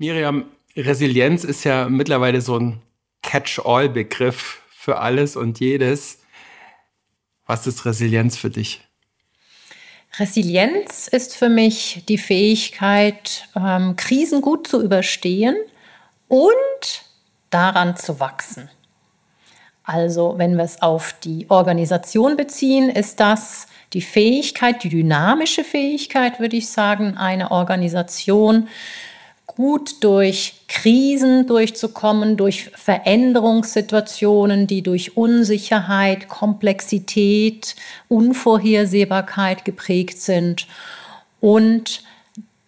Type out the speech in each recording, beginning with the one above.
Miriam, Resilienz ist ja mittlerweile so ein Catch-all-Begriff für alles und jedes. Was ist Resilienz für dich? Resilienz ist für mich die Fähigkeit, ähm, Krisen gut zu überstehen und daran zu wachsen. Also wenn wir es auf die Organisation beziehen, ist das die Fähigkeit, die dynamische Fähigkeit, würde ich sagen, eine Organisation gut durch Krisen durchzukommen, durch Veränderungssituationen, die durch Unsicherheit, Komplexität, Unvorhersehbarkeit geprägt sind und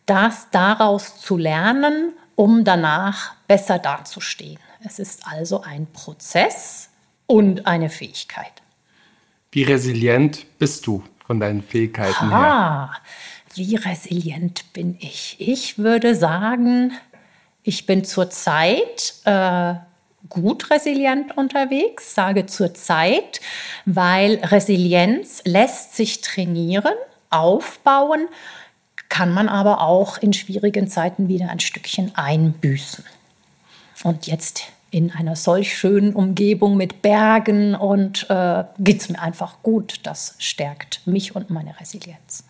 das daraus zu lernen, um danach besser dazustehen. Es ist also ein Prozess und eine Fähigkeit. Wie resilient bist du von deinen Fähigkeiten ah, her? Wie resilient bin ich? Ich würde sagen, ich bin zurzeit äh, gut resilient unterwegs, sage zurzeit, weil Resilienz lässt sich trainieren, aufbauen, kann man aber auch in schwierigen Zeiten wieder ein Stückchen einbüßen. Und jetzt in einer solch schönen Umgebung mit Bergen und äh, geht es mir einfach gut. Das stärkt mich und meine Resilienz.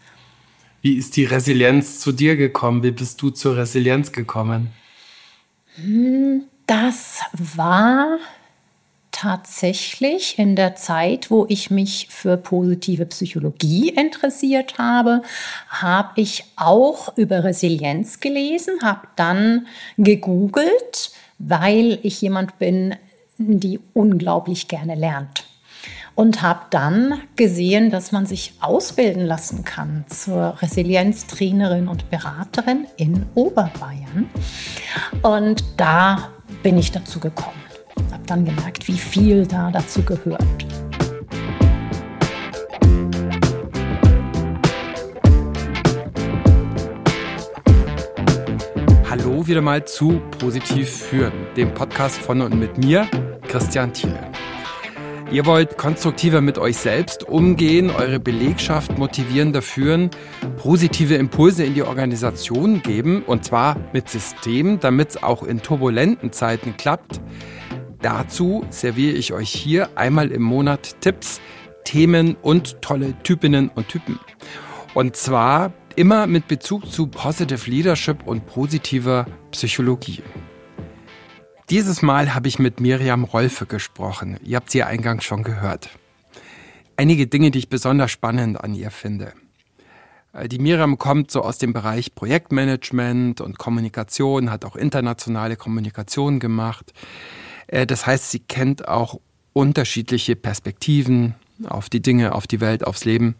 Wie ist die Resilienz zu dir gekommen? Wie bist du zur Resilienz gekommen? Hm, das war tatsächlich in der Zeit, wo ich mich für positive Psychologie interessiert habe, habe ich auch über Resilienz gelesen, habe dann gegoogelt, weil ich jemand bin, die unglaublich gerne lernt und habe dann gesehen, dass man sich ausbilden lassen kann zur Resilienztrainerin und Beraterin in Oberbayern. Und da bin ich dazu gekommen. Habe dann gemerkt, wie viel da dazu gehört. Hallo wieder mal zu Positiv führen, dem Podcast von und mit mir, Christian Thiele. Ihr wollt konstruktiver mit euch selbst umgehen, eure Belegschaft motivierender führen, positive Impulse in die Organisation geben und zwar mit System, damit es auch in turbulenten Zeiten klappt. Dazu serviere ich euch hier einmal im Monat Tipps, Themen und tolle Typinnen und Typen. Und zwar immer mit Bezug zu Positive Leadership und positiver Psychologie. Dieses Mal habe ich mit Miriam Rolfe gesprochen. Ihr habt sie eingangs schon gehört. Einige Dinge, die ich besonders spannend an ihr finde. Äh, die Miriam kommt so aus dem Bereich Projektmanagement und Kommunikation, hat auch internationale Kommunikation gemacht. Äh, das heißt, sie kennt auch unterschiedliche Perspektiven auf die Dinge, auf die Welt, aufs Leben.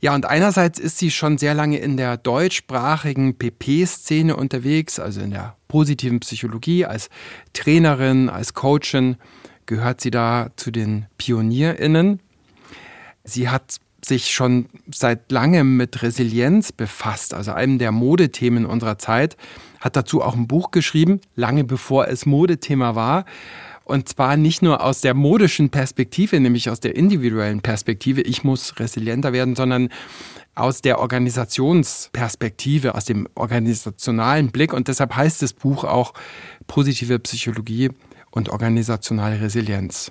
Ja, und einerseits ist sie schon sehr lange in der deutschsprachigen PP-Szene unterwegs, also in der positiven Psychologie. Als Trainerin, als Coachin gehört sie da zu den PionierInnen. Sie hat sich schon seit langem mit Resilienz befasst, also einem der Modethemen unserer Zeit, hat dazu auch ein Buch geschrieben, lange bevor es Modethema war. Und zwar nicht nur aus der modischen Perspektive, nämlich aus der individuellen Perspektive, ich muss resilienter werden, sondern aus der Organisationsperspektive, aus dem organisationalen Blick. Und deshalb heißt das Buch auch Positive Psychologie und organisationale Resilienz.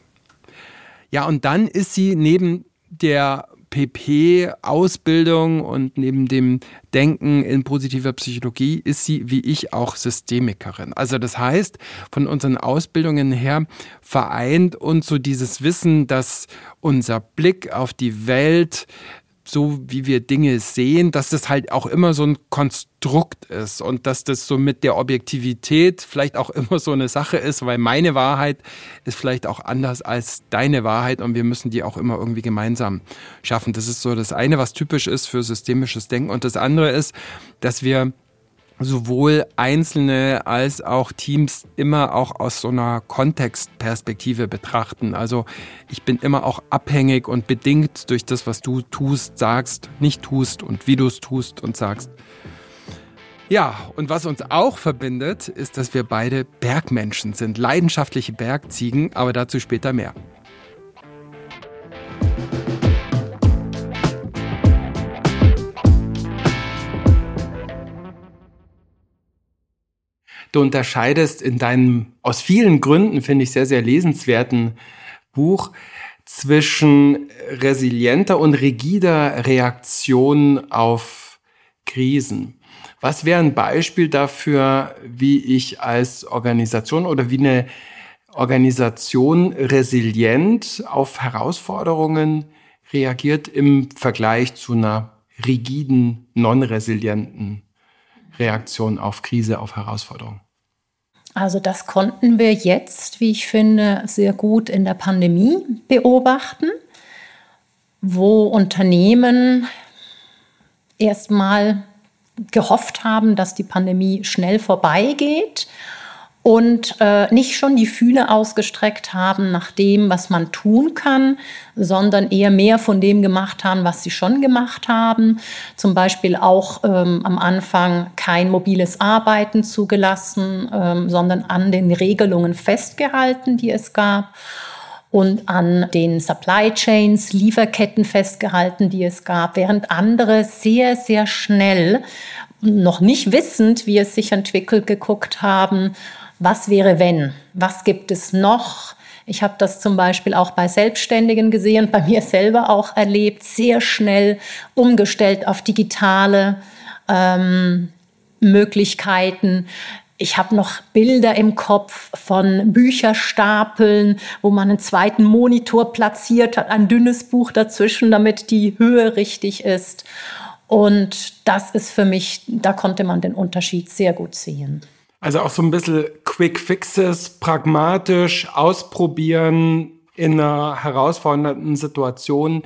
Ja, und dann ist sie neben der PP-Ausbildung und neben dem Denken in positiver Psychologie ist sie, wie ich, auch Systemikerin. Also das heißt, von unseren Ausbildungen her vereint uns so dieses Wissen, dass unser Blick auf die Welt so wie wir Dinge sehen, dass das halt auch immer so ein Konstrukt ist und dass das so mit der Objektivität vielleicht auch immer so eine Sache ist, weil meine Wahrheit ist vielleicht auch anders als deine Wahrheit und wir müssen die auch immer irgendwie gemeinsam schaffen. Das ist so das eine, was typisch ist für systemisches Denken und das andere ist, dass wir sowohl Einzelne als auch Teams immer auch aus so einer Kontextperspektive betrachten. Also ich bin immer auch abhängig und bedingt durch das, was du tust, sagst, nicht tust und wie du es tust und sagst. Ja, und was uns auch verbindet, ist, dass wir beide Bergmenschen sind, leidenschaftliche Bergziegen, aber dazu später mehr. Du unterscheidest in deinem aus vielen Gründen, finde ich, sehr, sehr lesenswerten Buch zwischen resilienter und rigider Reaktion auf Krisen. Was wäre ein Beispiel dafür, wie ich als Organisation oder wie eine Organisation resilient auf Herausforderungen reagiert im Vergleich zu einer rigiden, non-resilienten Reaktion auf Krise, auf Herausforderungen? Also das konnten wir jetzt, wie ich finde, sehr gut in der Pandemie beobachten, wo Unternehmen erstmal gehofft haben, dass die Pandemie schnell vorbeigeht und äh, nicht schon die Fühle ausgestreckt haben nach dem, was man tun kann, sondern eher mehr von dem gemacht haben, was sie schon gemacht haben. Zum Beispiel auch ähm, am Anfang kein mobiles Arbeiten zugelassen, ähm, sondern an den Regelungen festgehalten, die es gab und an den Supply Chains, Lieferketten festgehalten, die es gab, während andere sehr, sehr schnell, noch nicht wissend, wie es sich entwickelt, geguckt haben, was wäre wenn? Was gibt es noch? Ich habe das zum Beispiel auch bei Selbstständigen gesehen, bei mir selber auch erlebt, sehr schnell umgestellt auf digitale ähm, Möglichkeiten. Ich habe noch Bilder im Kopf von Bücherstapeln, wo man einen zweiten Monitor platziert hat, ein dünnes Buch dazwischen, damit die Höhe richtig ist. Und das ist für mich, da konnte man den Unterschied sehr gut sehen. Also auch so ein bisschen Quick Fixes, pragmatisch ausprobieren in einer herausfordernden Situation.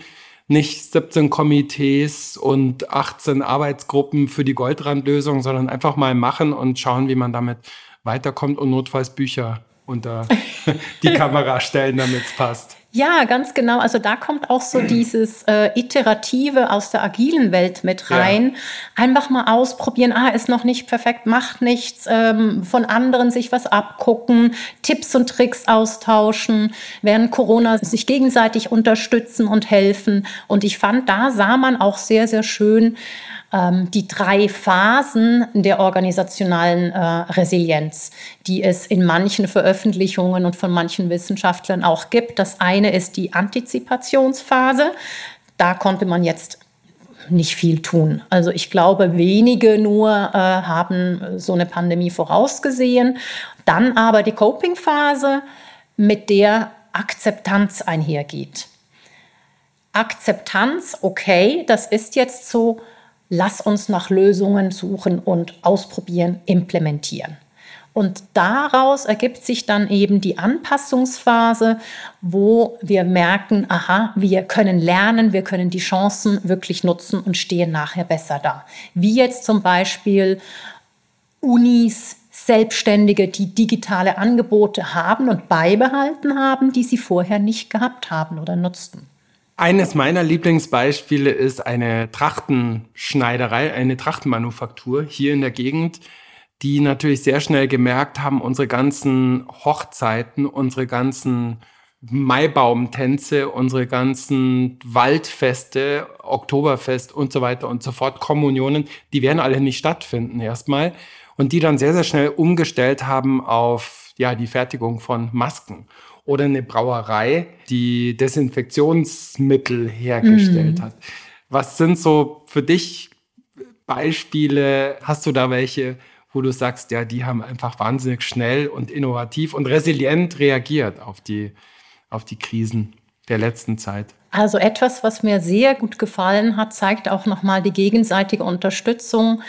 Nicht 17 Komitees und 18 Arbeitsgruppen für die Goldrandlösung, sondern einfach mal machen und schauen, wie man damit weiterkommt und notfalls Bücher unter die Kamera stellen, damit es passt. Ja, ganz genau. Also da kommt auch so dieses äh, Iterative aus der agilen Welt mit rein. Ja. Einfach mal ausprobieren, ah, ist noch nicht perfekt, macht nichts, ähm, von anderen sich was abgucken, Tipps und Tricks austauschen, während Corona sich gegenseitig unterstützen und helfen. Und ich fand, da sah man auch sehr, sehr schön, ähm, die drei Phasen der organisationalen äh, Resilienz, die es in manchen Veröffentlichungen und von manchen Wissenschaftlern auch gibt. Das eine ist die Antizipationsphase. Da konnte man jetzt nicht viel tun. Also ich glaube, wenige nur äh, haben so eine Pandemie vorausgesehen. Dann aber die Coping-Phase, mit der Akzeptanz einhergeht. Akzeptanz, okay, das ist jetzt so, lass uns nach Lösungen suchen und ausprobieren, implementieren. Und daraus ergibt sich dann eben die Anpassungsphase, wo wir merken, aha, wir können lernen, wir können die Chancen wirklich nutzen und stehen nachher besser da. Wie jetzt zum Beispiel Unis, Selbstständige, die digitale Angebote haben und beibehalten haben, die sie vorher nicht gehabt haben oder nutzten. Eines meiner Lieblingsbeispiele ist eine Trachtenschneiderei, eine Trachtenmanufaktur hier in der Gegend, die natürlich sehr schnell gemerkt haben, unsere ganzen Hochzeiten, unsere ganzen Maibaumtänze, unsere ganzen Waldfeste, Oktoberfest und so weiter und so fort, Kommunionen, die werden alle nicht stattfinden erstmal. Und die dann sehr, sehr schnell umgestellt haben auf ja, die Fertigung von Masken oder eine Brauerei, die Desinfektionsmittel hergestellt mm. hat. Was sind so für dich Beispiele? Hast du da welche, wo du sagst, ja, die haben einfach wahnsinnig schnell und innovativ und resilient reagiert auf die, auf die Krisen der letzten Zeit? Also etwas, was mir sehr gut gefallen hat, zeigt auch nochmal die gegenseitige Unterstützung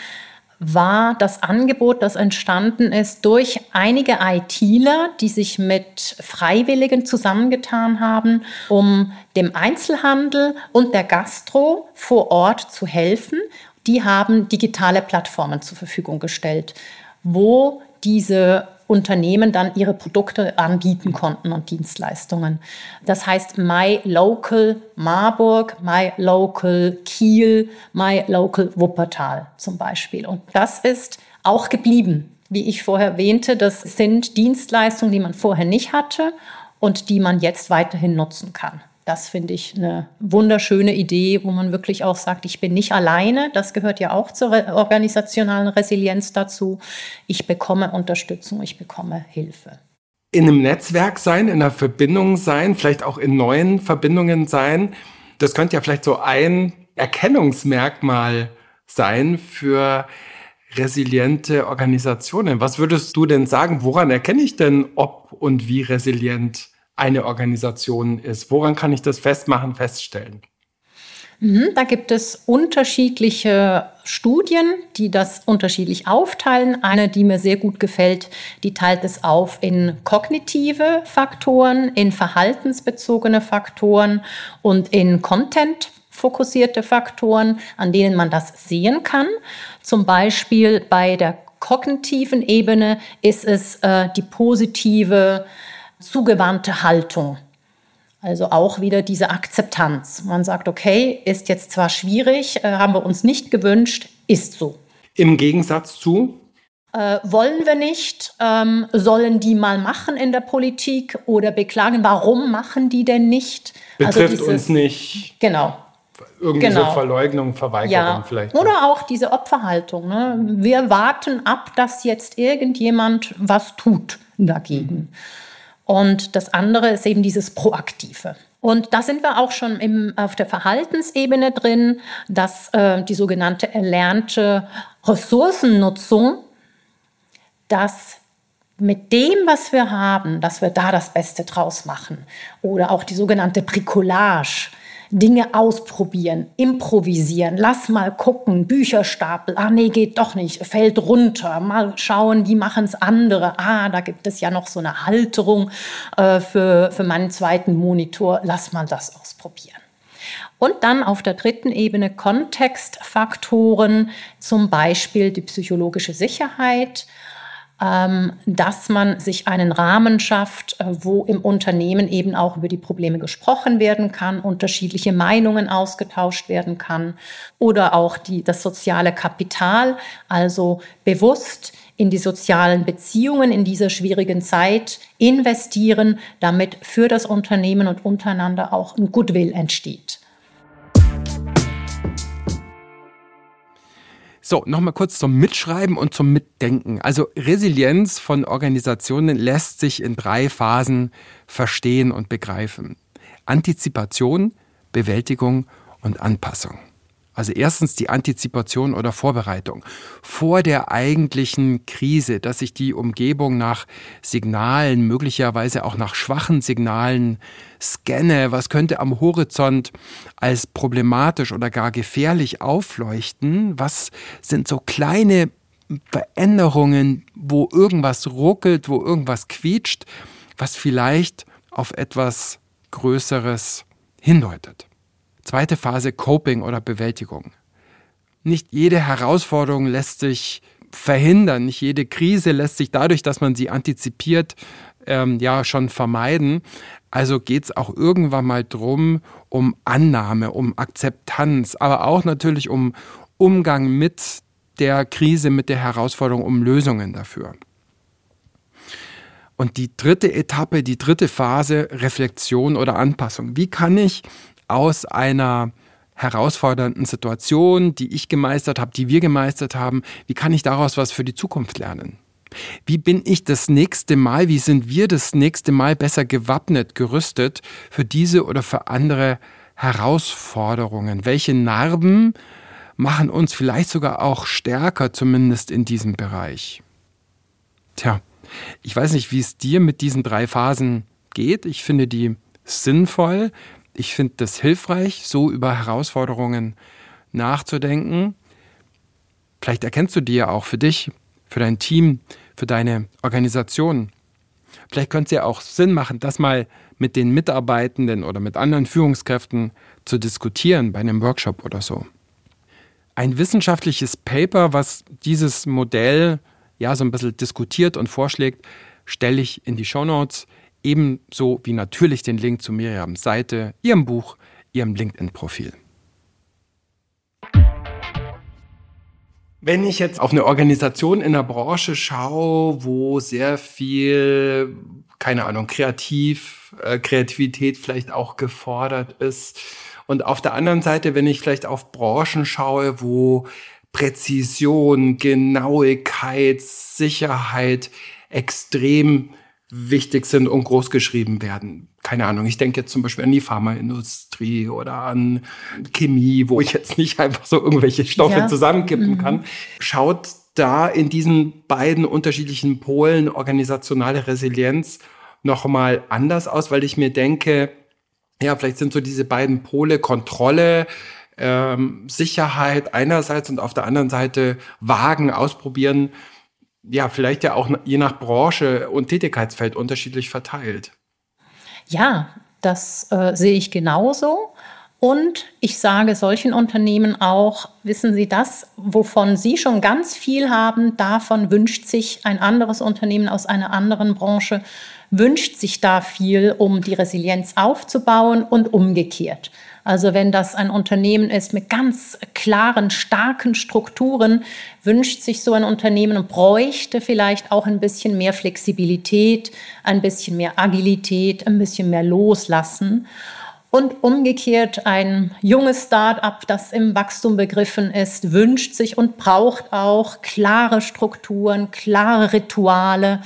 war das Angebot, das entstanden ist durch einige ITler, die sich mit Freiwilligen zusammengetan haben, um dem Einzelhandel und der Gastro vor Ort zu helfen. Die haben digitale Plattformen zur Verfügung gestellt, wo diese Unternehmen dann ihre Produkte anbieten konnten und Dienstleistungen. Das heißt My Local Marburg, My Local Kiel, My Local Wuppertal zum Beispiel. Und das ist auch geblieben. Wie ich vorher erwähnte, das sind Dienstleistungen, die man vorher nicht hatte und die man jetzt weiterhin nutzen kann. Das finde ich eine wunderschöne Idee, wo man wirklich auch sagt, ich bin nicht alleine. Das gehört ja auch zur organisationalen Resilienz dazu. Ich bekomme Unterstützung, ich bekomme Hilfe. In einem Netzwerk sein, in einer Verbindung sein, vielleicht auch in neuen Verbindungen sein. Das könnte ja vielleicht so ein Erkennungsmerkmal sein für resiliente Organisationen. Was würdest du denn sagen? Woran erkenne ich denn, ob und wie resilient eine Organisation ist? Woran kann ich das festmachen, feststellen? Mhm, da gibt es unterschiedliche Studien, die das unterschiedlich aufteilen. Eine, die mir sehr gut gefällt, die teilt es auf in kognitive Faktoren, in verhaltensbezogene Faktoren und in Content fokussierte Faktoren, an denen man das sehen kann. Zum Beispiel bei der kognitiven Ebene ist es äh, die positive, zugewandte Haltung. Also auch wieder diese Akzeptanz. Man sagt, okay, ist jetzt zwar schwierig, äh, haben wir uns nicht gewünscht, ist so. Im Gegensatz zu? Äh, wollen wir nicht, ähm, sollen die mal machen in der Politik oder beklagen, warum machen die denn nicht? Also Betrifft also dieses, uns nicht. Genau, irgendwie genau. so Verleugnung, Verweigerung ja. vielleicht. Oder auch diese Opferhaltung. Ne? Wir warten ab, dass jetzt irgendjemand was tut dagegen. Und das andere ist eben dieses Proaktive. Und da sind wir auch schon im, auf der Verhaltensebene drin, dass äh, die sogenannte erlernte Ressourcennutzung, dass mit dem, was wir haben, dass wir da das Beste draus machen. Oder auch die sogenannte Bricolage, Dinge ausprobieren, improvisieren, lass mal gucken, Bücherstapel, ah nee, geht doch nicht, fällt runter, mal schauen, wie machen es andere, ah, da gibt es ja noch so eine Halterung äh, für, für meinen zweiten Monitor, lass mal das ausprobieren. Und dann auf der dritten Ebene Kontextfaktoren, zum Beispiel die psychologische Sicherheit, dass man sich einen Rahmen schafft, äh, wo im Unternehmen eben auch über die Probleme gesprochen werden kann, unterschiedliche Meinungen ausgetauscht werden kann oder auch die, das soziale Kapital, also bewusst in die sozialen Beziehungen in dieser schwierigen Zeit investieren, damit für das Unternehmen und untereinander auch ein Goodwill entsteht. So, nochmal kurz zum Mitschreiben und zum Mitdenken. Also Resilienz von Organisationen lässt sich in drei Phasen verstehen und begreifen. Antizipation, Bewältigung und Anpassung. Also erstens die Antizipation oder Vorbereitung vor der eigentlichen Krise, dass sich die Umgebung nach Signalen, möglicherweise auch nach schwachen Signalen scanne. Was könnte am Horizont als problematisch oder gar gefährlich aufleuchten? Was sind so kleine Veränderungen, wo irgendwas ruckelt, wo irgendwas quietscht, was vielleicht auf etwas Größeres hindeutet? Zweite Phase Coping oder Bewältigung. Nicht jede Herausforderung lässt sich verhindern, nicht jede Krise lässt sich dadurch, dass man sie antizipiert, ähm, ja schon vermeiden. Also geht es auch irgendwann mal drum um Annahme, um Akzeptanz, aber auch natürlich um Umgang mit der Krise, mit der Herausforderung, um Lösungen dafür. Und die dritte Etappe, die dritte Phase, Reflexion oder Anpassung. Wie kann ich aus einer herausfordernden Situation, die ich gemeistert habe, die wir gemeistert haben, wie kann ich daraus was für die Zukunft lernen? Wie bin ich das nächste Mal, wie sind wir das nächste Mal besser gewappnet, gerüstet für diese oder für andere Herausforderungen? Welche Narben machen uns vielleicht sogar auch stärker, zumindest in diesem Bereich? Tja, ich weiß nicht, wie es dir mit diesen drei Phasen geht. Ich finde die sinnvoll. Ich finde das hilfreich, so über Herausforderungen nachzudenken. Vielleicht erkennst du die ja auch für dich, für dein Team, für deine Organisation. Vielleicht könnte es ja auch Sinn machen, das mal mit den Mitarbeitenden oder mit anderen Führungskräften zu diskutieren bei einem Workshop oder so. Ein wissenschaftliches Paper, was dieses Modell ja so ein bisschen diskutiert und vorschlägt, stelle ich in die Show Notes ebenso wie natürlich den Link zu Miriams Seite, ihrem Buch, ihrem LinkedIn-Profil. Wenn ich jetzt auf eine Organisation in der Branche schaue, wo sehr viel keine Ahnung, kreativ, äh, Kreativität vielleicht auch gefordert ist. Und auf der anderen Seite, wenn ich vielleicht auf Branchen schaue, wo Präzision, Genauigkeit, Sicherheit extrem wichtig sind und großgeschrieben werden. Keine Ahnung, ich denke jetzt zum Beispiel an die Pharmaindustrie oder an Chemie, wo ich jetzt nicht einfach so irgendwelche Stoffe ja. zusammenkippen mhm. kann. Schaut da in diesen beiden unterschiedlichen Polen organisationale Resilienz nochmal anders aus, weil ich mir denke, ja, vielleicht sind so diese beiden Pole Kontrolle, ähm, Sicherheit einerseits und auf der anderen Seite wagen, ausprobieren, ja, vielleicht ja auch je nach Branche und Tätigkeitsfeld unterschiedlich verteilt. Ja, das äh, sehe ich genauso. Und ich sage solchen Unternehmen auch, wissen Sie das, wovon Sie schon ganz viel haben, davon wünscht sich ein anderes Unternehmen aus einer anderen Branche, wünscht sich da viel, um die Resilienz aufzubauen und umgekehrt. Also wenn das ein Unternehmen ist mit ganz klaren, starken Strukturen, wünscht sich so ein Unternehmen und bräuchte vielleicht auch ein bisschen mehr Flexibilität, ein bisschen mehr Agilität, ein bisschen mehr Loslassen. Und umgekehrt ein junges Start-up, das im Wachstum begriffen ist, wünscht sich und braucht auch klare Strukturen, klare Rituale.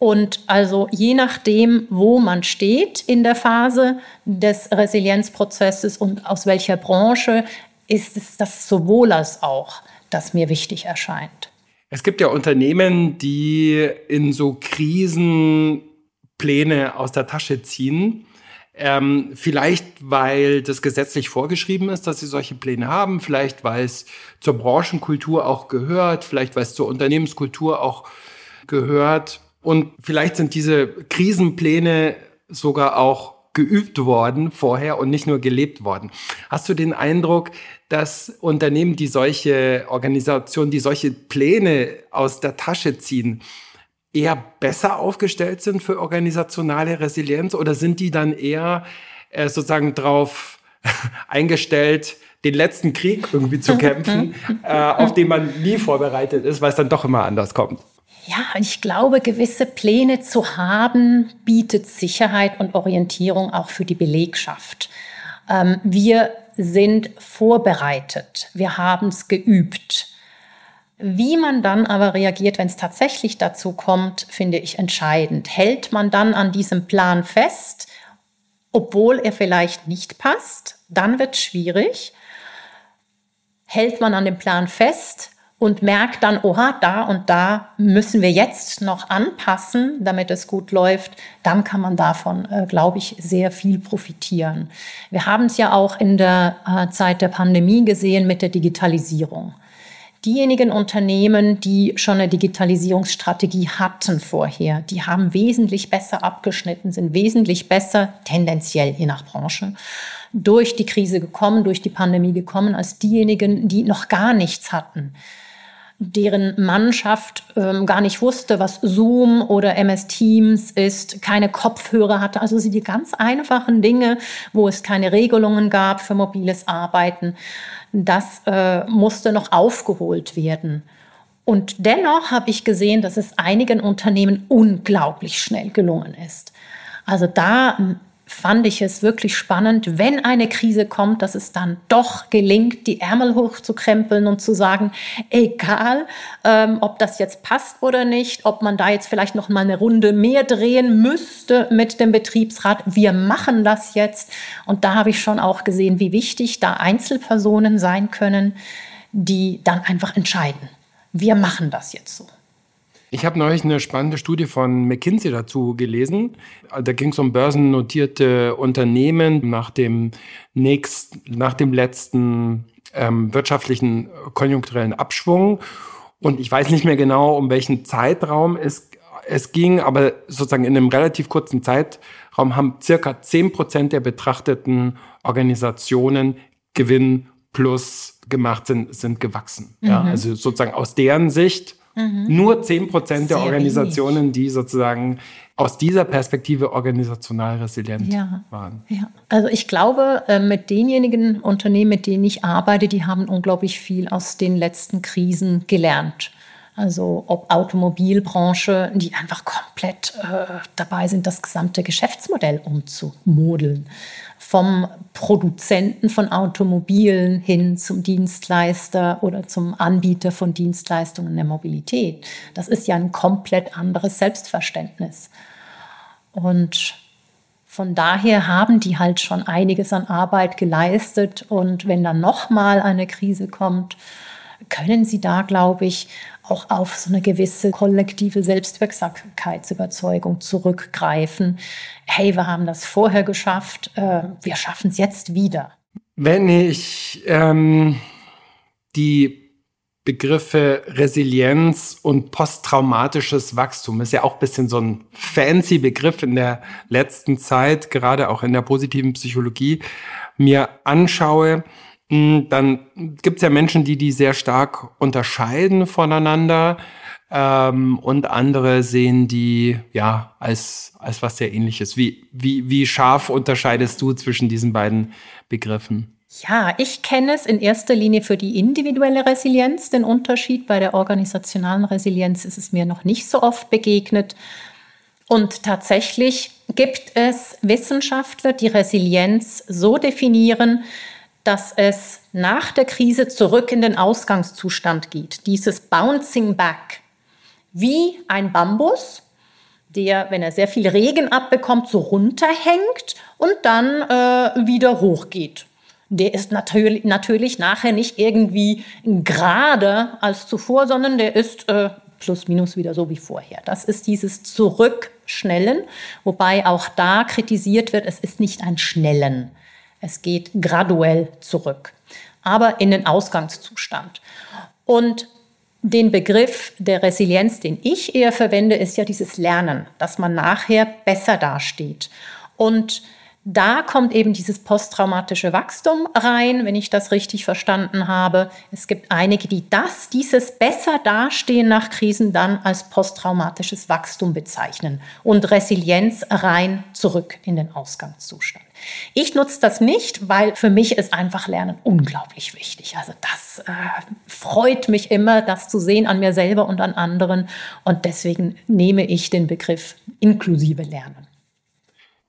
Und also je nachdem, wo man steht in der Phase des Resilienzprozesses und aus welcher Branche, ist es das sowohl als auch, das mir wichtig erscheint. Es gibt ja Unternehmen, die in so Krisen Pläne aus der Tasche ziehen ähm, vielleicht, weil das gesetzlich vorgeschrieben ist, dass sie solche Pläne haben, vielleicht, weil es zur Branchenkultur auch gehört, vielleicht, weil es zur Unternehmenskultur auch gehört. Und vielleicht sind diese Krisenpläne sogar auch geübt worden vorher und nicht nur gelebt worden. Hast du den Eindruck, dass Unternehmen, die solche Organisationen, die solche Pläne aus der Tasche ziehen, eher besser aufgestellt sind für organisationale Resilienz oder sind die dann eher äh, sozusagen darauf eingestellt, den letzten Krieg irgendwie zu kämpfen, äh, auf den man nie vorbereitet ist, weil es dann doch immer anders kommt? Ja, ich glaube, gewisse Pläne zu haben, bietet Sicherheit und Orientierung auch für die Belegschaft. Ähm, wir sind vorbereitet, wir haben es geübt. Wie man dann aber reagiert, wenn es tatsächlich dazu kommt, finde ich entscheidend. Hält man dann an diesem Plan fest, obwohl er vielleicht nicht passt, dann wird es schwierig. Hält man an dem Plan fest und merkt dann, oha, da und da müssen wir jetzt noch anpassen, damit es gut läuft, dann kann man davon, äh, glaube ich, sehr viel profitieren. Wir haben es ja auch in der äh, Zeit der Pandemie gesehen mit der Digitalisierung diejenigen Unternehmen, die schon eine Digitalisierungsstrategie hatten vorher, die haben wesentlich besser abgeschnitten, sind wesentlich besser, tendenziell je nach Branche, durch die Krise gekommen, durch die Pandemie gekommen, als diejenigen, die noch gar nichts hatten deren Mannschaft ähm, gar nicht wusste, was Zoom oder MS Teams ist, keine Kopfhörer hatte. Also sie die ganz einfachen Dinge, wo es keine Regelungen gab für mobiles Arbeiten, das äh, musste noch aufgeholt werden. Und dennoch habe ich gesehen, dass es einigen Unternehmen unglaublich schnell gelungen ist. Also da fand ich es wirklich spannend, wenn eine Krise kommt, dass es dann doch gelingt, die Ärmel hochzukrempeln und zu sagen, egal, ähm, ob das jetzt passt oder nicht, ob man da jetzt vielleicht noch mal eine Runde mehr drehen müsste mit dem Betriebsrat, wir machen das jetzt. Und da habe ich schon auch gesehen, wie wichtig da Einzelpersonen sein können, die dann einfach entscheiden, wir machen das jetzt so. Ich habe neulich eine spannende Studie von McKinsey dazu gelesen. Da ging es um börsennotierte Unternehmen nach dem, nächst, nach dem letzten ähm, wirtschaftlichen konjunkturellen Abschwung. Und ich weiß nicht mehr genau, um welchen Zeitraum es, es ging, aber sozusagen in einem relativ kurzen Zeitraum haben circa 10 Prozent der betrachteten Organisationen Gewinn plus gemacht, sind, sind gewachsen. Mhm. Ja, also sozusagen aus deren Sicht Mhm. Nur 10 Prozent der Organisationen, wenig. die sozusagen aus dieser Perspektive organisational resilient ja. waren. Ja. Also ich glaube, äh, mit denjenigen Unternehmen, mit denen ich arbeite, die haben unglaublich viel aus den letzten Krisen gelernt. Also ob Automobilbranche, die einfach komplett äh, dabei sind, das gesamte Geschäftsmodell umzumodeln. Vom Produzenten von Automobilen hin zum Dienstleister oder zum Anbieter von Dienstleistungen der Mobilität. Das ist ja ein komplett anderes Selbstverständnis. Und von daher haben die halt schon einiges an Arbeit geleistet. Und wenn dann nochmal eine Krise kommt, können sie da, glaube ich, auch auf so eine gewisse kollektive Selbstwirksamkeitsüberzeugung zurückgreifen. Hey, wir haben das vorher geschafft, äh, wir schaffen es jetzt wieder. Wenn ich ähm, die Begriffe Resilienz und posttraumatisches Wachstum. Ist ja auch ein bisschen so ein fancy Begriff in der letzten Zeit, gerade auch in der positiven Psychologie, mir anschaue, dann gibt es ja Menschen, die die sehr stark unterscheiden voneinander ähm, und andere sehen die ja als, als was sehr ähnliches. Wie, wie, wie scharf unterscheidest du zwischen diesen beiden Begriffen? Ja, ich kenne es in erster Linie für die individuelle Resilienz. Den Unterschied bei der organisationalen Resilienz ist es mir noch nicht so oft begegnet. Und tatsächlich gibt es Wissenschaftler, die Resilienz so definieren, dass es nach der Krise zurück in den Ausgangszustand geht. Dieses Bouncing Back. Wie ein Bambus, der, wenn er sehr viel Regen abbekommt, so runterhängt und dann äh, wieder hochgeht der ist natürlich, natürlich nachher nicht irgendwie gerade als zuvor, sondern der ist äh, plus minus wieder so wie vorher. Das ist dieses Zurückschnellen, wobei auch da kritisiert wird, es ist nicht ein Schnellen. Es geht graduell zurück, aber in den Ausgangszustand. Und den Begriff der Resilienz, den ich eher verwende, ist ja dieses Lernen, dass man nachher besser dasteht. Und da kommt eben dieses posttraumatische Wachstum rein, wenn ich das richtig verstanden habe. Es gibt einige, die das, dieses besser dastehen nach Krisen dann als posttraumatisches Wachstum bezeichnen und Resilienz rein zurück in den Ausgangszustand. Ich nutze das nicht, weil für mich ist einfach Lernen unglaublich wichtig. Also das äh, freut mich immer, das zu sehen an mir selber und an anderen. Und deswegen nehme ich den Begriff inklusive Lernen.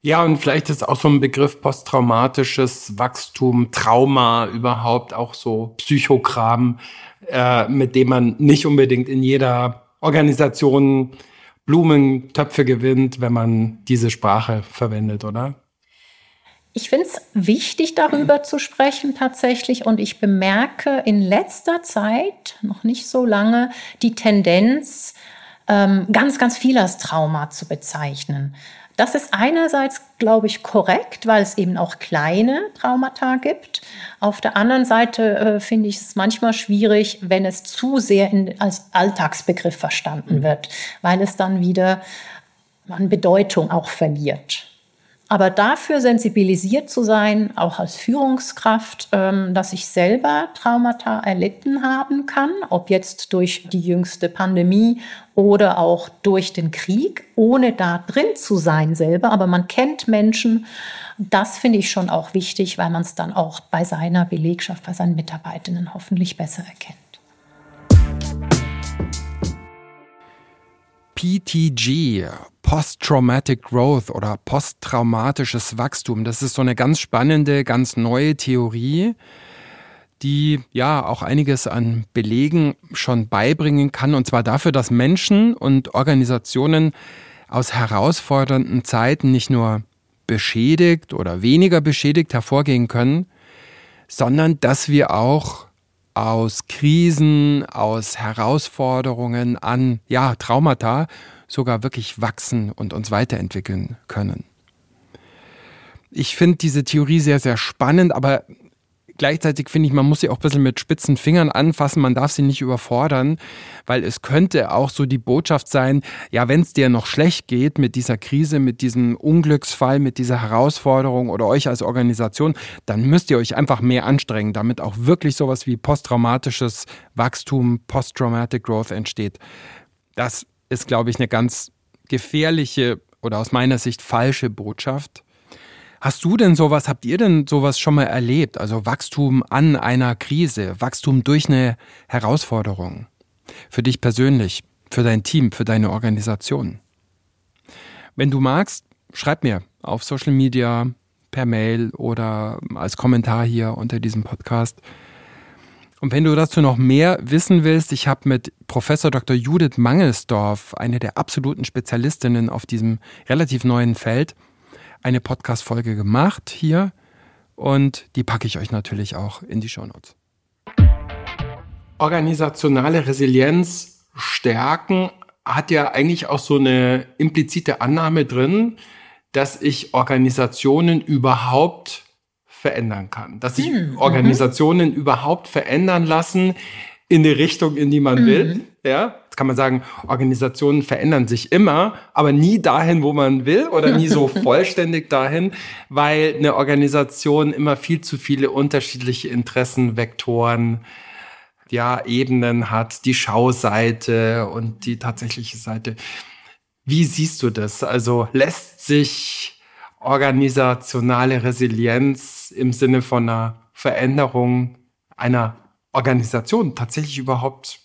Ja, und vielleicht ist auch so ein Begriff posttraumatisches Wachstum, Trauma überhaupt auch so Psychokram, äh, mit dem man nicht unbedingt in jeder Organisation Blumentöpfe gewinnt, wenn man diese Sprache verwendet, oder? Ich finde es wichtig, darüber zu sprechen tatsächlich. Und ich bemerke in letzter Zeit, noch nicht so lange, die Tendenz, ähm, ganz, ganz viel als Trauma zu bezeichnen. Das ist einerseits, glaube ich, korrekt, weil es eben auch kleine Traumata gibt. Auf der anderen Seite äh, finde ich es manchmal schwierig, wenn es zu sehr in, als Alltagsbegriff verstanden mhm. wird, weil es dann wieder an Bedeutung auch verliert. Aber dafür sensibilisiert zu sein, auch als Führungskraft, ähm, dass ich selber Traumata erlitten haben kann, ob jetzt durch die jüngste Pandemie oder auch durch den Krieg, ohne da drin zu sein selber. Aber man kennt Menschen. Das finde ich schon auch wichtig, weil man es dann auch bei seiner Belegschaft, bei seinen Mitarbeitenden hoffentlich besser erkennt. PTG, Post-Traumatic Growth oder posttraumatisches Wachstum. Das ist so eine ganz spannende, ganz neue Theorie, die ja auch einiges an Belegen schon beibringen kann. Und zwar dafür, dass Menschen und Organisationen aus herausfordernden Zeiten nicht nur beschädigt oder weniger beschädigt hervorgehen können, sondern dass wir auch aus Krisen, aus Herausforderungen an, ja, Traumata sogar wirklich wachsen und uns weiterentwickeln können. Ich finde diese Theorie sehr, sehr spannend, aber gleichzeitig finde ich, man muss sie auch ein bisschen mit spitzen Fingern anfassen, man darf sie nicht überfordern, weil es könnte auch so die Botschaft sein, ja, wenn es dir noch schlecht geht mit dieser Krise, mit diesem Unglücksfall, mit dieser Herausforderung oder euch als Organisation, dann müsst ihr euch einfach mehr anstrengen, damit auch wirklich sowas wie posttraumatisches Wachstum, Post-Traumatic Growth entsteht. Das ist, glaube ich, eine ganz gefährliche oder aus meiner Sicht falsche Botschaft. Hast du denn sowas, habt ihr denn sowas schon mal erlebt? Also Wachstum an einer Krise, Wachstum durch eine Herausforderung? Für dich persönlich, für dein Team, für deine Organisation. Wenn du magst, schreib mir auf Social Media, per Mail oder als Kommentar hier unter diesem Podcast. Und wenn du dazu noch mehr wissen willst, ich habe mit Professor Dr. Judith Mangelsdorf, eine der absoluten Spezialistinnen auf diesem relativ neuen Feld, eine Podcast-Folge gemacht hier und die packe ich euch natürlich auch in die Shownotes. Organisationale Resilienz stärken hat ja eigentlich auch so eine implizite Annahme drin, dass ich Organisationen überhaupt verändern kann, dass sich hm, mhm. Organisationen überhaupt verändern lassen in die Richtung, in die man mhm. will. Ja, kann man sagen, Organisationen verändern sich immer, aber nie dahin, wo man will oder nie so vollständig dahin, weil eine Organisation immer viel zu viele unterschiedliche Interessenvektoren, ja, Ebenen hat, die Schauseite und die tatsächliche Seite. Wie siehst du das? Also lässt sich organisationale Resilienz im Sinne von einer Veränderung einer Organisation tatsächlich überhaupt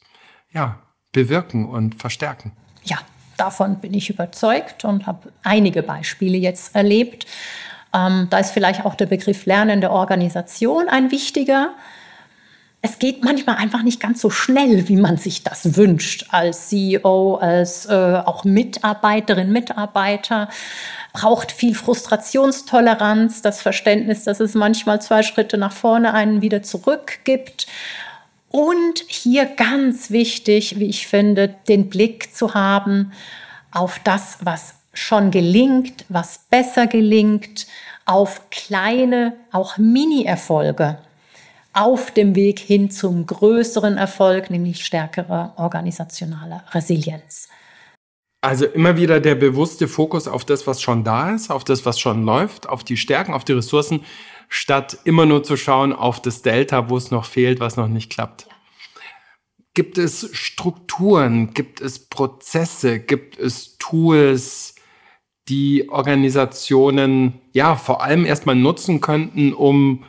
ja, bewirken und verstärken? Ja, davon bin ich überzeugt und habe einige Beispiele jetzt erlebt. Ähm, da ist vielleicht auch der Begriff lernende Organisation ein wichtiger es geht manchmal einfach nicht ganz so schnell, wie man sich das wünscht, als CEO, als äh, auch Mitarbeiterin, Mitarbeiter. Braucht viel Frustrationstoleranz, das Verständnis, dass es manchmal zwei Schritte nach vorne einen wieder zurück gibt. Und hier ganz wichtig, wie ich finde, den Blick zu haben auf das, was schon gelingt, was besser gelingt, auf kleine, auch Mini-Erfolge auf dem Weg hin zum größeren Erfolg, nämlich stärkerer organisationaler Resilienz. Also immer wieder der bewusste Fokus auf das, was schon da ist, auf das, was schon läuft, auf die Stärken, auf die Ressourcen, statt immer nur zu schauen auf das Delta, wo es noch fehlt, was noch nicht klappt. Gibt es Strukturen, gibt es Prozesse, gibt es Tools, die Organisationen ja vor allem erstmal nutzen könnten, um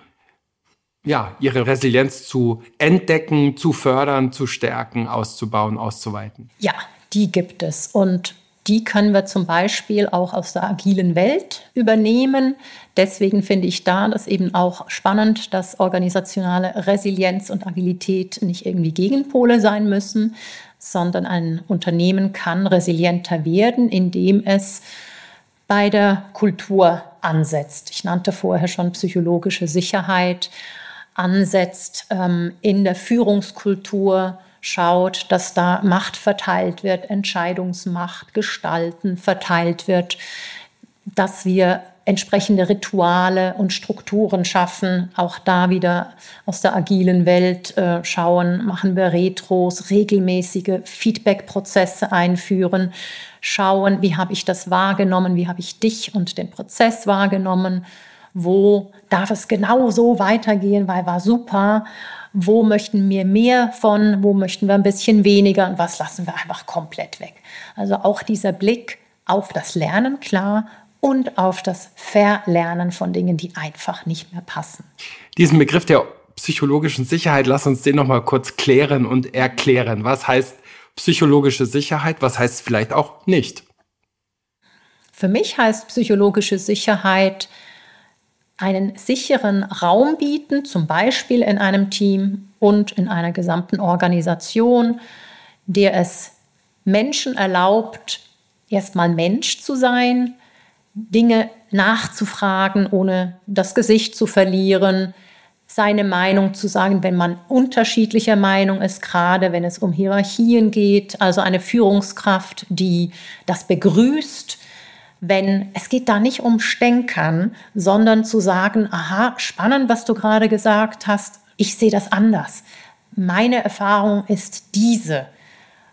ja, ihre Resilienz zu entdecken, zu fördern, zu stärken, auszubauen, auszuweiten? Ja, die gibt es. Und die können wir zum Beispiel auch aus der agilen Welt übernehmen. Deswegen finde ich da das eben auch spannend, dass organisationale Resilienz und Agilität nicht irgendwie Gegenpole sein müssen, sondern ein Unternehmen kann resilienter werden, indem es bei der Kultur ansetzt. Ich nannte vorher schon psychologische Sicherheit ansetzt ähm, in der Führungskultur, schaut, dass da Macht verteilt wird, Entscheidungsmacht, Gestalten verteilt wird, dass wir entsprechende Rituale und Strukturen schaffen. Auch da wieder aus der agilen Welt äh, schauen, machen wir Retros, regelmäßige Feedback-Prozesse einführen, schauen, wie habe ich das wahrgenommen, wie habe ich dich und den Prozess wahrgenommen wo darf es genau so weitergehen, weil war super, wo möchten wir mehr von, wo möchten wir ein bisschen weniger und was lassen wir einfach komplett weg. Also auch dieser Blick auf das Lernen, klar, und auf das Verlernen von Dingen, die einfach nicht mehr passen. Diesen Begriff der psychologischen Sicherheit, lass uns den nochmal kurz klären und erklären. Was heißt psychologische Sicherheit? Was heißt vielleicht auch nicht? Für mich heißt psychologische Sicherheit, einen sicheren Raum bieten, zum Beispiel in einem Team und in einer gesamten Organisation, der es Menschen erlaubt, erstmal Mensch zu sein, Dinge nachzufragen, ohne das Gesicht zu verlieren, seine Meinung zu sagen, wenn man unterschiedlicher Meinung ist, gerade wenn es um Hierarchien geht, also eine Führungskraft, die das begrüßt, wenn es geht da nicht um Stänkern, sondern zu sagen, aha, spannend, was du gerade gesagt hast, ich sehe das anders. Meine Erfahrung ist diese.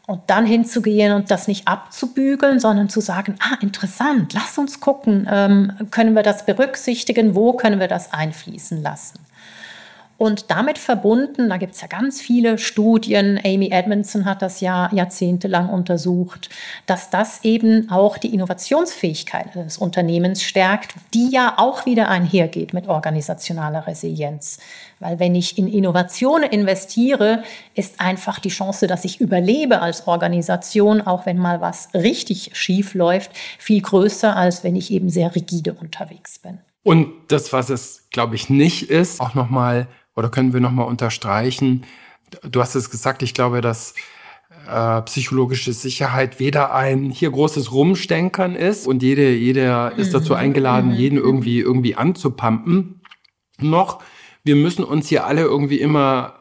Und dann hinzugehen und das nicht abzubügeln, sondern zu sagen, ah, interessant, lass uns gucken, ähm, können wir das berücksichtigen, wo können wir das einfließen lassen. Und damit verbunden, da gibt es ja ganz viele Studien, Amy Edmondson hat das ja jahrzehntelang untersucht, dass das eben auch die Innovationsfähigkeit des Unternehmens stärkt, die ja auch wieder einhergeht mit organisationaler Resilienz. Weil wenn ich in Innovationen investiere, ist einfach die Chance, dass ich überlebe als Organisation, auch wenn mal was richtig schief läuft, viel größer, als wenn ich eben sehr rigide unterwegs bin. Und das, was es, glaube ich, nicht ist, auch nochmal oder können wir nochmal unterstreichen? Du hast es gesagt, ich glaube, dass äh, psychologische Sicherheit weder ein hier großes Rumstenkern ist und jede, jeder ist dazu mhm. eingeladen, mhm. jeden irgendwie, irgendwie anzupumpen, noch wir müssen uns hier alle irgendwie immer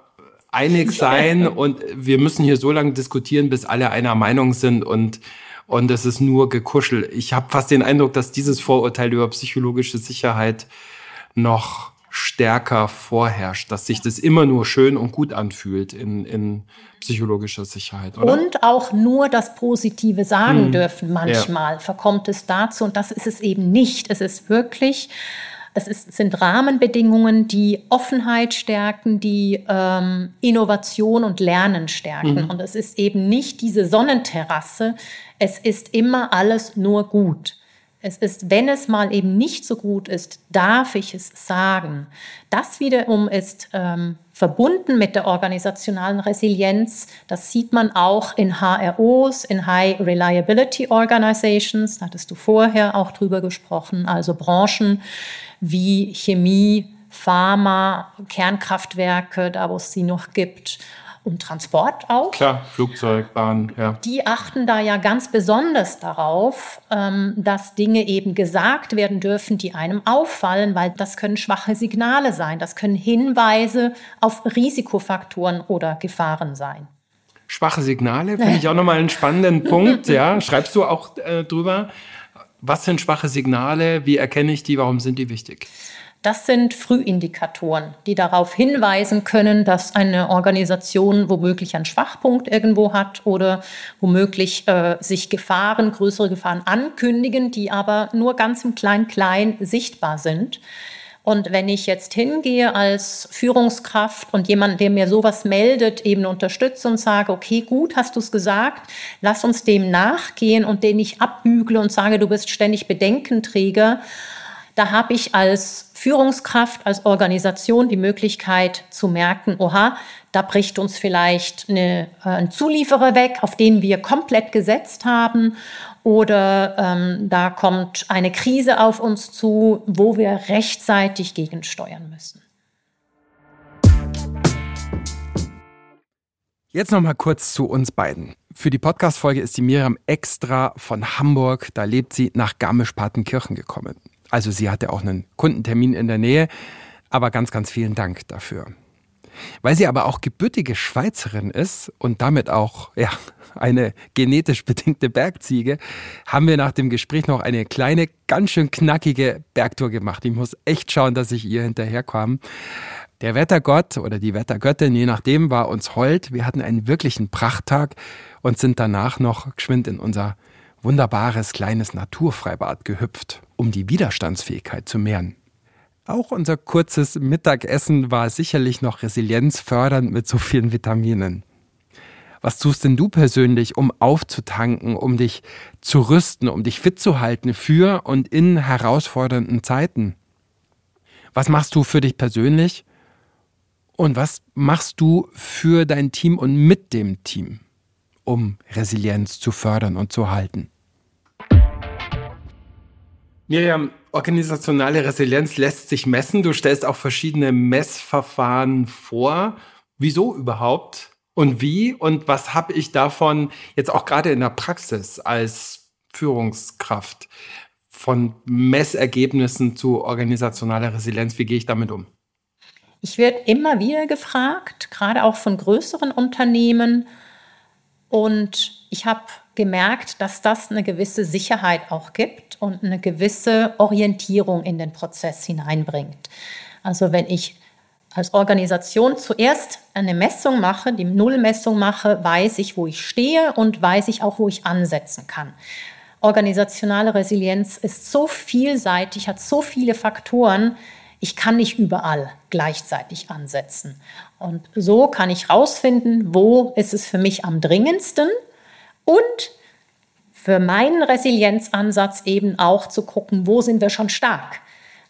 einig sein und wir müssen hier so lange diskutieren, bis alle einer Meinung sind und und es ist nur gekuschel. Ich habe fast den Eindruck, dass dieses Vorurteil über psychologische Sicherheit noch stärker vorherrscht, dass sich das immer nur schön und gut anfühlt in, in psychologischer Sicherheit. Oder? Und auch nur das Positive sagen hm. dürfen. Manchmal ja. verkommt es dazu und das ist es eben nicht. Es ist wirklich, es ist, sind Rahmenbedingungen, die Offenheit stärken, die ähm, Innovation und Lernen stärken. Mhm. Und es ist eben nicht diese Sonnenterrasse. Es ist immer alles nur gut. Es ist, wenn es mal eben nicht so gut ist, darf ich es sagen. Das wiederum ist ähm, verbunden mit der organisationalen Resilienz. Das sieht man auch in HROs, in High Reliability Organizations. Da hattest du vorher auch drüber gesprochen. Also Branchen wie Chemie, Pharma, Kernkraftwerke, da wo es sie noch gibt und Transport auch. Klar, Flugzeug, Bahn, ja. Die achten da ja ganz besonders darauf, ähm, dass Dinge eben gesagt werden dürfen, die einem auffallen, weil das können schwache Signale sein, das können Hinweise auf Risikofaktoren oder Gefahren sein. Schwache Signale finde ich auch nochmal einen spannenden Punkt. Ja, schreibst du auch äh, drüber? Was sind schwache Signale? Wie erkenne ich die? Warum sind die wichtig? Das sind Frühindikatoren, die darauf hinweisen können, dass eine Organisation womöglich einen Schwachpunkt irgendwo hat oder womöglich äh, sich Gefahren, größere Gefahren ankündigen, die aber nur ganz im Klein-Klein sichtbar sind. Und wenn ich jetzt hingehe als Führungskraft und jemand, der mir sowas meldet, eben unterstütze und sage, okay, gut, hast du es gesagt, lass uns dem nachgehen und den nicht abbügle und sage, du bist ständig Bedenkenträger, da habe ich als Führungskraft, als Organisation die Möglichkeit zu merken, oha, da bricht uns vielleicht eine, äh, ein Zulieferer weg, auf den wir komplett gesetzt haben. Oder ähm, da kommt eine Krise auf uns zu, wo wir rechtzeitig gegensteuern müssen. Jetzt noch mal kurz zu uns beiden. Für die Podcast-Folge ist die Miriam extra von Hamburg, da lebt sie, nach Garmisch-Partenkirchen gekommen. Also sie hatte auch einen Kundentermin in der Nähe, aber ganz, ganz vielen Dank dafür. Weil sie aber auch gebürtige Schweizerin ist und damit auch ja, eine genetisch bedingte Bergziege, haben wir nach dem Gespräch noch eine kleine, ganz schön knackige Bergtour gemacht. Ich muss echt schauen, dass ich ihr hinterherkam. Der Wettergott oder die Wettergöttin, je nachdem, war uns hold. Wir hatten einen wirklichen Prachttag und sind danach noch geschwind in unser wunderbares kleines Naturfreibad gehüpft, um die Widerstandsfähigkeit zu mehren. Auch unser kurzes Mittagessen war sicherlich noch resilienzfördernd mit so vielen Vitaminen. Was tust denn du persönlich, um aufzutanken, um dich zu rüsten, um dich fit zu halten für und in herausfordernden Zeiten? Was machst du für dich persönlich? Und was machst du für dein Team und mit dem Team? Um Resilienz zu fördern und zu halten. Miriam, organisationale Resilienz lässt sich messen. Du stellst auch verschiedene Messverfahren vor. Wieso überhaupt? Und wie? Und was habe ich davon jetzt auch gerade in der Praxis als Führungskraft von Messergebnissen zu organisationaler Resilienz? Wie gehe ich damit um? Ich werde immer wieder gefragt, gerade auch von größeren Unternehmen, und ich habe gemerkt, dass das eine gewisse Sicherheit auch gibt und eine gewisse Orientierung in den Prozess hineinbringt. Also wenn ich als Organisation zuerst eine Messung mache, die Nullmessung mache, weiß ich, wo ich stehe und weiß ich auch, wo ich ansetzen kann. Organisationale Resilienz ist so vielseitig, hat so viele Faktoren. Ich kann nicht überall gleichzeitig ansetzen. Und so kann ich herausfinden, wo ist es für mich am dringendsten und für meinen Resilienzansatz eben auch zu gucken, wo sind wir schon stark.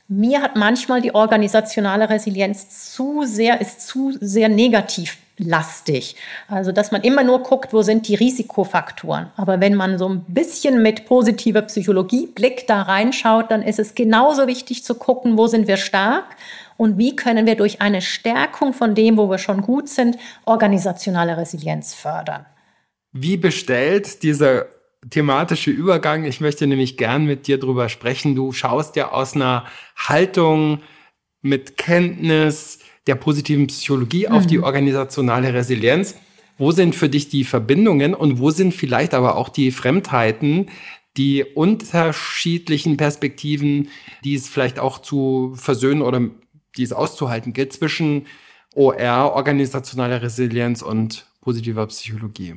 Mir hat manchmal die organisationale Resilienz zu sehr, ist zu sehr negativ lastig. Also, dass man immer nur guckt, wo sind die Risikofaktoren. Aber wenn man so ein bisschen mit positiver Psychologieblick da reinschaut, dann ist es genauso wichtig zu gucken, wo sind wir stark und wie können wir durch eine Stärkung von dem, wo wir schon gut sind, organisationale Resilienz fördern. Wie bestellt dieser thematische Übergang. Ich möchte nämlich gern mit dir drüber sprechen. Du schaust ja aus einer Haltung mit Kenntnis der positiven Psychologie mhm. auf die mhm. organisationale Resilienz. Wo sind für dich die Verbindungen und wo sind vielleicht aber auch die Fremdheiten, die unterschiedlichen Perspektiven, die es vielleicht auch zu versöhnen oder die es auszuhalten gilt zwischen OR, organisationaler Resilienz und positiver Psychologie?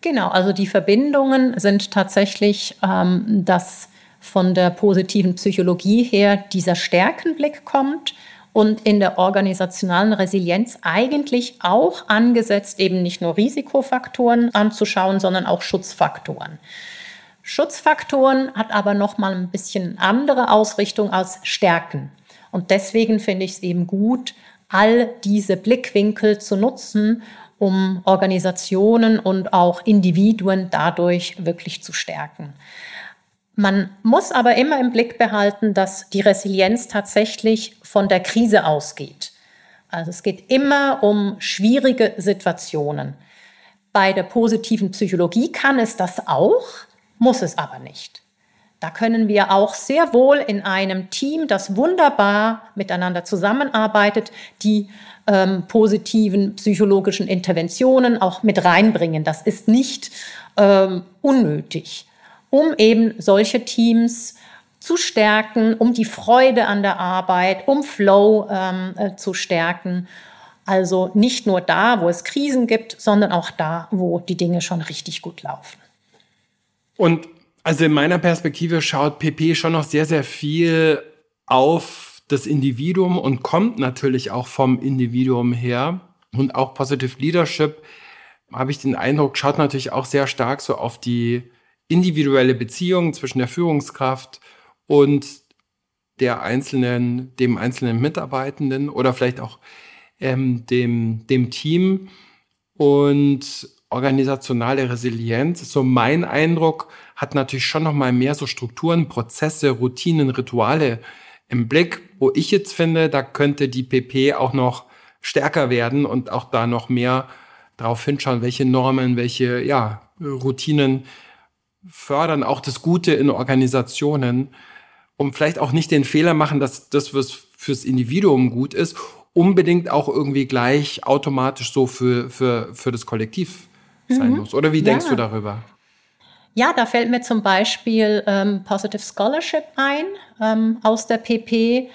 Genau, also die Verbindungen sind tatsächlich, ähm, dass von der positiven Psychologie her dieser Stärkenblick kommt und in der organisationalen Resilienz eigentlich auch angesetzt, eben nicht nur Risikofaktoren anzuschauen, sondern auch Schutzfaktoren. Schutzfaktoren hat aber noch mal ein bisschen andere Ausrichtung als Stärken. Und deswegen finde ich es eben gut, all diese Blickwinkel zu nutzen um Organisationen und auch Individuen dadurch wirklich zu stärken. Man muss aber immer im Blick behalten, dass die Resilienz tatsächlich von der Krise ausgeht. Also es geht immer um schwierige Situationen. Bei der positiven Psychologie kann es das auch, muss es aber nicht. Da können wir auch sehr wohl in einem Team, das wunderbar miteinander zusammenarbeitet, die ähm, positiven psychologischen Interventionen auch mit reinbringen. Das ist nicht ähm, unnötig, um eben solche Teams zu stärken, um die Freude an der Arbeit, um Flow ähm, äh, zu stärken. Also nicht nur da, wo es Krisen gibt, sondern auch da, wo die Dinge schon richtig gut laufen. Und also in meiner Perspektive schaut PP schon noch sehr, sehr viel auf das Individuum und kommt natürlich auch vom Individuum her. Und auch Positive Leadership, habe ich den Eindruck, schaut natürlich auch sehr stark so auf die individuelle Beziehung zwischen der Führungskraft und der einzelnen, dem einzelnen Mitarbeitenden oder vielleicht auch ähm, dem, dem Team. Und organisationale Resilienz, so mein Eindruck, hat natürlich schon noch mal mehr so Strukturen, Prozesse, Routinen, Rituale im Blick, wo ich jetzt finde, da könnte die PP auch noch stärker werden und auch da noch mehr drauf hinschauen, welche Normen, welche ja, Routinen fördern auch das Gute in Organisationen, um vielleicht auch nicht den Fehler machen, dass das, was fürs Individuum gut ist, unbedingt auch irgendwie gleich automatisch so für, für, für das Kollektiv sein mhm. muss. Oder wie denkst ja. du darüber? Ja, da fällt mir zum Beispiel ähm, Positive Scholarship ein ähm, aus der PP,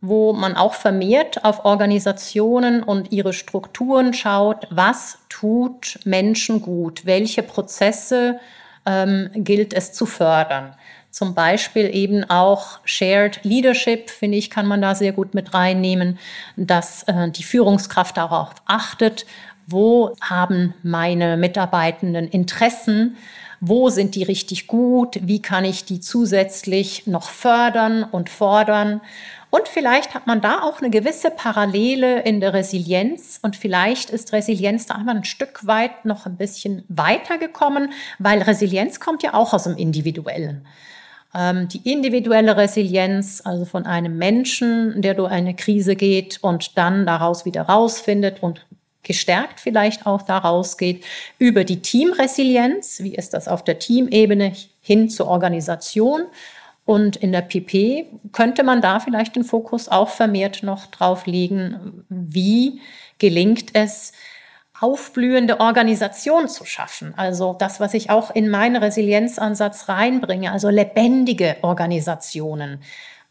wo man auch vermehrt auf Organisationen und ihre Strukturen schaut, was tut Menschen gut, welche Prozesse ähm, gilt es zu fördern. Zum Beispiel eben auch Shared Leadership, finde ich, kann man da sehr gut mit reinnehmen, dass äh, die Führungskraft darauf achtet, wo haben meine Mitarbeitenden Interessen, wo sind die richtig gut, wie kann ich die zusätzlich noch fördern und fordern. Und vielleicht hat man da auch eine gewisse Parallele in der Resilienz. Und vielleicht ist Resilienz da einfach ein Stück weit noch ein bisschen weitergekommen, weil Resilienz kommt ja auch aus dem Individuellen. Ähm, die individuelle Resilienz, also von einem Menschen, der durch eine Krise geht und dann daraus wieder rausfindet und gestärkt vielleicht auch daraus geht, über die Teamresilienz, wie ist das auf der Teamebene hin zur Organisation. Und in der PP könnte man da vielleicht den Fokus auch vermehrt noch drauf legen, wie gelingt es, aufblühende Organisation zu schaffen. Also das, was ich auch in meinen Resilienzansatz reinbringe, also lebendige Organisationen.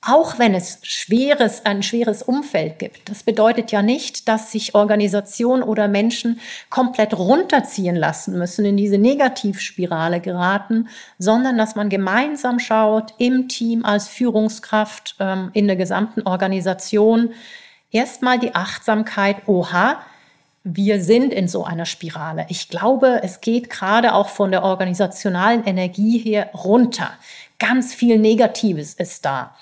Auch wenn es schweres, ein schweres Umfeld gibt. Das bedeutet ja nicht, dass sich Organisationen oder Menschen komplett runterziehen lassen müssen, in diese Negativspirale geraten, sondern dass man gemeinsam schaut, im Team als Führungskraft, ähm, in der gesamten Organisation, erstmal die Achtsamkeit, oha, wir sind in so einer Spirale. Ich glaube, es geht gerade auch von der organisationalen Energie her runter. Ganz viel Negatives ist da.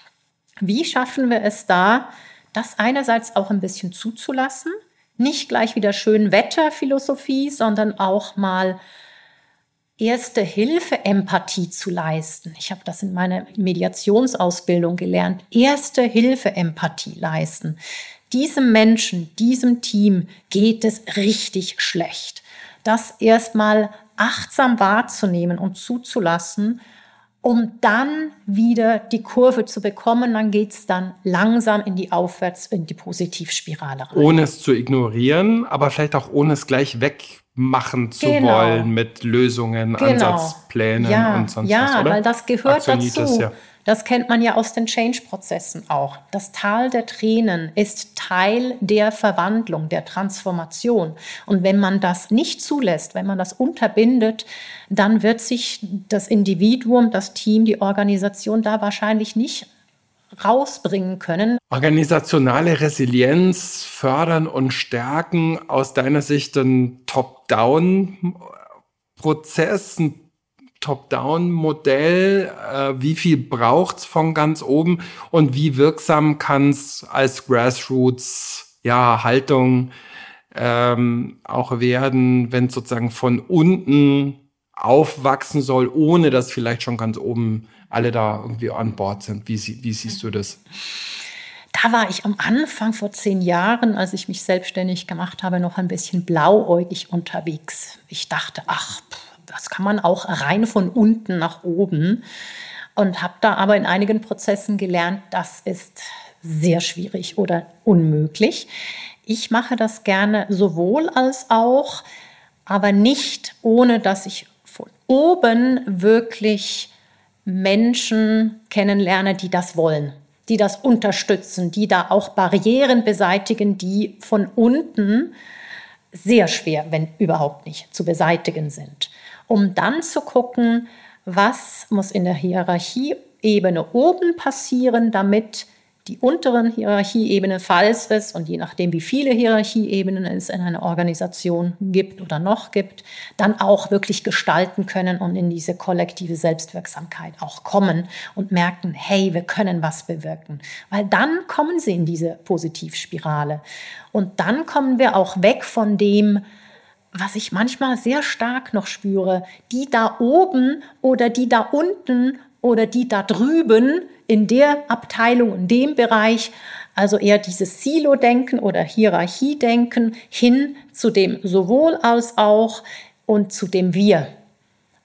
Wie schaffen wir es da, das einerseits auch ein bisschen zuzulassen, nicht gleich wieder schön Wetterphilosophie, sondern auch mal erste Hilfe Empathie zu leisten. Ich habe das in meiner Mediationsausbildung gelernt. Erste Hilfe Empathie leisten. Diesem Menschen, diesem Team geht es richtig schlecht. Das erstmal achtsam wahrzunehmen und zuzulassen um dann wieder die Kurve zu bekommen. Dann geht es dann langsam in die Aufwärts, in die Positivspirale rein. Ohne es zu ignorieren, aber vielleicht auch ohne es gleich wegmachen zu genau. wollen mit Lösungen, genau. Ansatzplänen ja, und sonst ja, was? Ja, weil das gehört dazu. Ja. Das kennt man ja aus den Change-Prozessen auch. Das Tal der Tränen ist Teil der Verwandlung, der Transformation. Und wenn man das nicht zulässt, wenn man das unterbindet, dann wird sich das Individuum, das Team, die Organisation da wahrscheinlich nicht rausbringen können. Organisationale Resilienz fördern und stärken aus deiner Sicht ein Top-Down-Prozess, ein Top-Down-Modell? Äh, wie viel braucht es von ganz oben und wie wirksam kann es als Grassroots ja, Haltung ähm, auch werden, wenn sozusagen von unten aufwachsen soll, ohne dass vielleicht schon ganz oben alle da irgendwie an Bord sind. Wie, wie siehst du das? Da war ich am Anfang vor zehn Jahren, als ich mich selbstständig gemacht habe, noch ein bisschen blauäugig unterwegs. Ich dachte, ach, pff, das kann man auch rein von unten nach oben. Und habe da aber in einigen Prozessen gelernt, das ist sehr schwierig oder unmöglich. Ich mache das gerne sowohl als auch, aber nicht ohne, dass ich von oben wirklich Menschen kennenlerne, die das wollen, die das unterstützen, die da auch Barrieren beseitigen, die von unten sehr schwer, wenn überhaupt nicht, zu beseitigen sind um dann zu gucken, was muss in der Hierarchieebene oben passieren, damit die unteren Hierarchieebenen, falls es und je nachdem, wie viele Hierarchieebenen es in einer Organisation gibt oder noch gibt, dann auch wirklich gestalten können und in diese kollektive Selbstwirksamkeit auch kommen und merken, hey, wir können was bewirken. Weil dann kommen sie in diese Positivspirale. Und dann kommen wir auch weg von dem, was ich manchmal sehr stark noch spüre, die da oben oder die da unten oder die da drüben in der Abteilung, in dem Bereich, also eher dieses Silo-Denken oder Hierarchie-Denken hin zu dem sowohl als auch und zu dem Wir.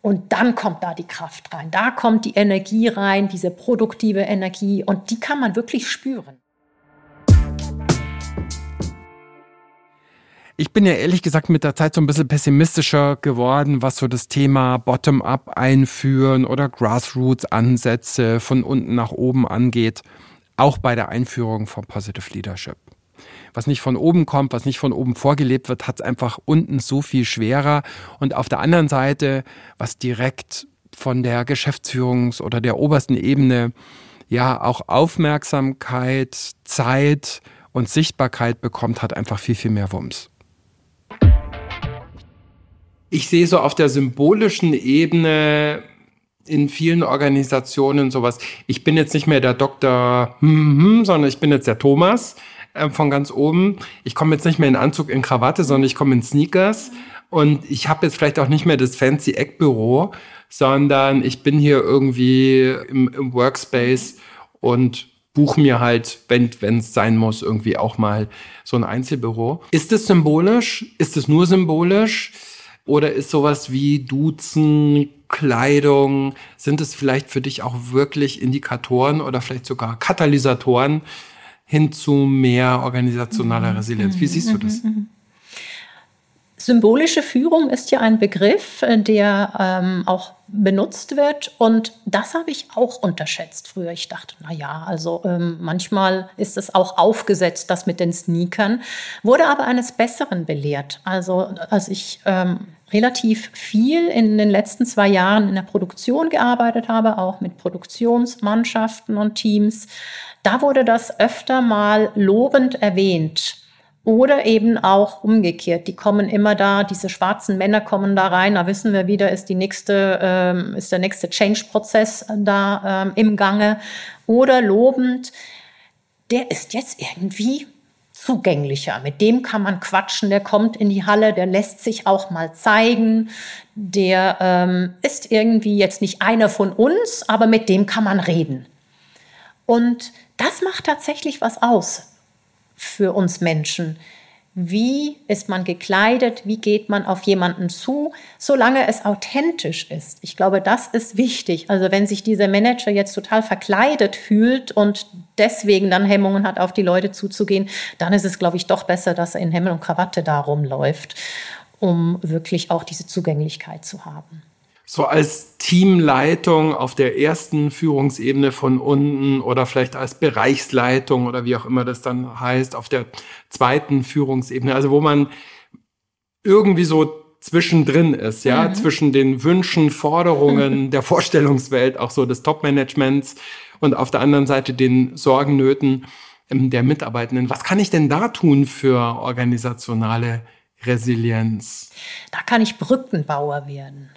Und dann kommt da die Kraft rein, da kommt die Energie rein, diese produktive Energie und die kann man wirklich spüren. Ich bin ja ehrlich gesagt mit der Zeit so ein bisschen pessimistischer geworden, was so das Thema Bottom-up einführen oder Grassroots-Ansätze von unten nach oben angeht. Auch bei der Einführung von Positive Leadership. Was nicht von oben kommt, was nicht von oben vorgelebt wird, hat es einfach unten so viel schwerer. Und auf der anderen Seite, was direkt von der Geschäftsführungs- oder der obersten Ebene ja auch Aufmerksamkeit, Zeit und Sichtbarkeit bekommt, hat einfach viel, viel mehr Wumms ich sehe so auf der symbolischen Ebene in vielen Organisationen sowas. Ich bin jetzt nicht mehr der Doktor, hm, hm, sondern ich bin jetzt der Thomas äh, von ganz oben. Ich komme jetzt nicht mehr in Anzug, in Krawatte, sondern ich komme in Sneakers. Und ich habe jetzt vielleicht auch nicht mehr das fancy Eckbüro, sondern ich bin hier irgendwie im, im Workspace und buche mir halt, wenn es sein muss, irgendwie auch mal so ein Einzelbüro. Ist es symbolisch? Ist es nur symbolisch? Oder ist sowas wie Duzen, Kleidung, sind es vielleicht für dich auch wirklich Indikatoren oder vielleicht sogar Katalysatoren hin zu mehr organisationaler mhm. Resilienz? Wie siehst du das? Symbolische Führung ist ja ein Begriff, äh, der ähm, auch benutzt wird. Und das habe ich auch unterschätzt früher. Ich dachte, na ja, also ähm, manchmal ist es auch aufgesetzt, das mit den Sneakern. Wurde aber eines Besseren belehrt. Also als ich ähm, relativ viel in den letzten zwei Jahren in der Produktion gearbeitet habe, auch mit Produktionsmannschaften und Teams, da wurde das öfter mal lobend erwähnt oder eben auch umgekehrt. Die kommen immer da, diese schwarzen Männer kommen da rein, da wissen wir wieder, ist die nächste, ähm, ist der nächste Change-Prozess da ähm, im Gange. Oder lobend, der ist jetzt irgendwie zugänglicher. Mit dem kann man quatschen, der kommt in die Halle, der lässt sich auch mal zeigen, der ähm, ist irgendwie jetzt nicht einer von uns, aber mit dem kann man reden. Und das macht tatsächlich was aus für uns Menschen. Wie ist man gekleidet? Wie geht man auf jemanden zu? Solange es authentisch ist. Ich glaube, das ist wichtig. Also wenn sich dieser Manager jetzt total verkleidet fühlt und deswegen dann Hemmungen hat, auf die Leute zuzugehen, dann ist es, glaube ich, doch besser, dass er in Hemmel und Krawatte da rumläuft, um wirklich auch diese Zugänglichkeit zu haben so als Teamleitung auf der ersten Führungsebene von unten oder vielleicht als Bereichsleitung oder wie auch immer das dann heißt, auf der zweiten Führungsebene, also wo man irgendwie so zwischendrin ist, ja, mhm. zwischen den Wünschen, Forderungen der Vorstellungswelt, auch so des Top-Managements und auf der anderen Seite den Sorgen, Nöten ähm, der Mitarbeitenden. Was kann ich denn da tun für organisationale Resilienz? Da kann ich Brückenbauer werden.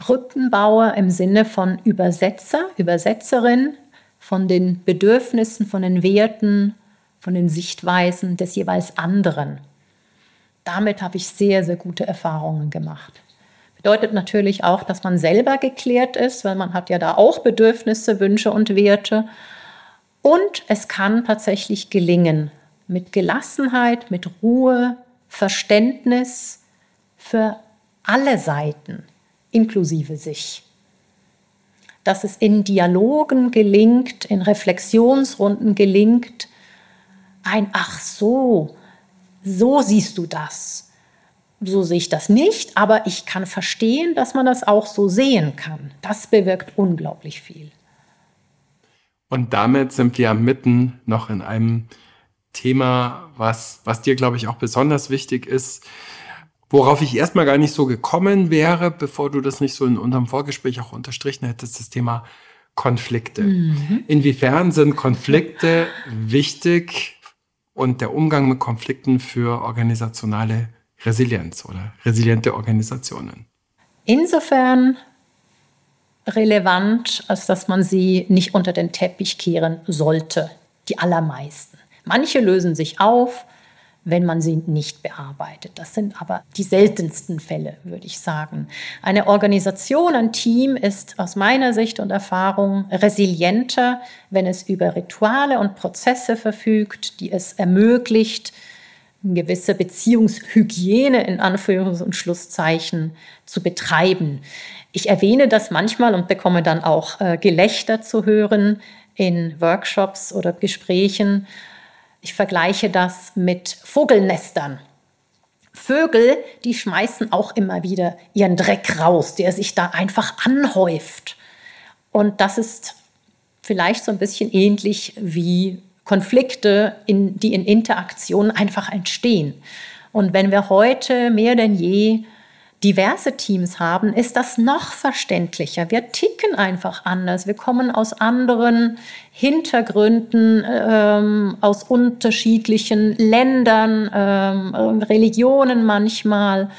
Brückenbauer im Sinne von Übersetzer, Übersetzerin von den Bedürfnissen, von den Werten, von den Sichtweisen des jeweils anderen. Damit habe ich sehr, sehr gute Erfahrungen gemacht. Bedeutet natürlich auch, dass man selber geklärt ist, weil man hat ja da auch Bedürfnisse, Wünsche und Werte. Und es kann tatsächlich gelingen, mit Gelassenheit, mit Ruhe, Verständnis für alle Seiten inklusive sich. Dass es in Dialogen gelingt, in Reflexionsrunden gelingt, ein Ach so, so siehst du das. So sehe ich das nicht, aber ich kann verstehen, dass man das auch so sehen kann. Das bewirkt unglaublich viel. Und damit sind wir mitten noch in einem Thema, was, was dir, glaube ich, auch besonders wichtig ist, Worauf ich erstmal gar nicht so gekommen wäre, bevor du das nicht so in unserem Vorgespräch auch unterstrichen hättest, das Thema Konflikte. Mhm. Inwiefern sind Konflikte wichtig und der Umgang mit Konflikten für organisationale Resilienz oder resiliente Organisationen? Insofern relevant, als dass man sie nicht unter den Teppich kehren sollte, die allermeisten. Manche lösen sich auf, wenn man sie nicht bearbeitet. Das sind aber die seltensten Fälle, würde ich sagen. Eine Organisation, ein Team ist aus meiner Sicht und Erfahrung resilienter, wenn es über Rituale und Prozesse verfügt, die es ermöglicht, eine gewisse Beziehungshygiene in Anführungs- und Schlusszeichen zu betreiben. Ich erwähne das manchmal und bekomme dann auch äh, Gelächter zu hören in Workshops oder Gesprächen ich vergleiche das mit Vogelnestern. Vögel, die schmeißen auch immer wieder ihren Dreck raus, der sich da einfach anhäuft. Und das ist vielleicht so ein bisschen ähnlich wie Konflikte, in, die in Interaktion einfach entstehen. Und wenn wir heute mehr denn je diverse Teams haben, ist das noch verständlicher. Wir ticken einfach anders. Wir kommen aus anderen Hintergründen, ähm, aus unterschiedlichen Ländern, ähm, Religionen manchmal.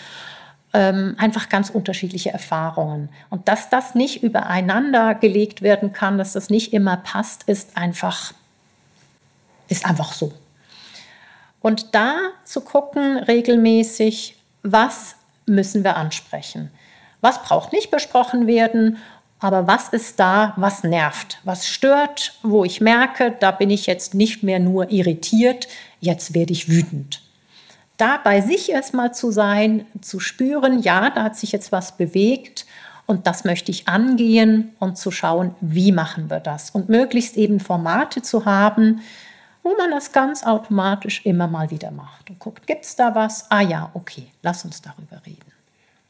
Ähm, einfach ganz unterschiedliche Erfahrungen. Und dass das nicht übereinander gelegt werden kann, dass das nicht immer passt, ist einfach, ist einfach so. Und da zu gucken regelmäßig, was müssen wir ansprechen. Was braucht nicht besprochen werden, aber was ist da, was nervt, was stört, wo ich merke, da bin ich jetzt nicht mehr nur irritiert, jetzt werde ich wütend. Da bei sich erstmal zu sein, zu spüren, ja, da hat sich jetzt was bewegt und das möchte ich angehen und zu schauen, wie machen wir das und möglichst eben Formate zu haben, wo man das ganz automatisch immer mal wieder macht und guckt, gibt es da was? Ah ja, okay, lass uns darüber reden.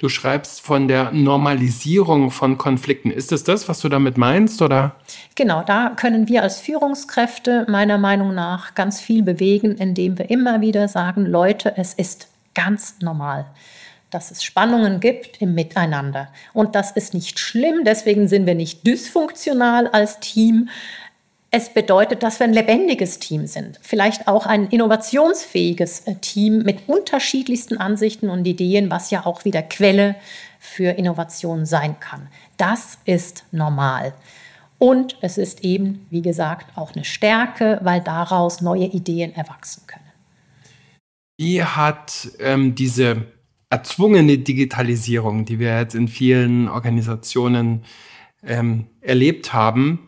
Du schreibst von der Normalisierung von Konflikten. Ist es das, was du damit meinst, oder? Genau, da können wir als Führungskräfte meiner Meinung nach ganz viel bewegen, indem wir immer wieder sagen, Leute, es ist ganz normal, dass es Spannungen gibt im Miteinander. Und das ist nicht schlimm, deswegen sind wir nicht dysfunktional als Team, es bedeutet, dass wir ein lebendiges Team sind, vielleicht auch ein innovationsfähiges äh, Team mit unterschiedlichsten Ansichten und Ideen, was ja auch wieder Quelle für Innovation sein kann. Das ist normal. Und es ist eben, wie gesagt, auch eine Stärke, weil daraus neue Ideen erwachsen können. Wie hat ähm, diese erzwungene Digitalisierung, die wir jetzt in vielen Organisationen ähm, erlebt haben,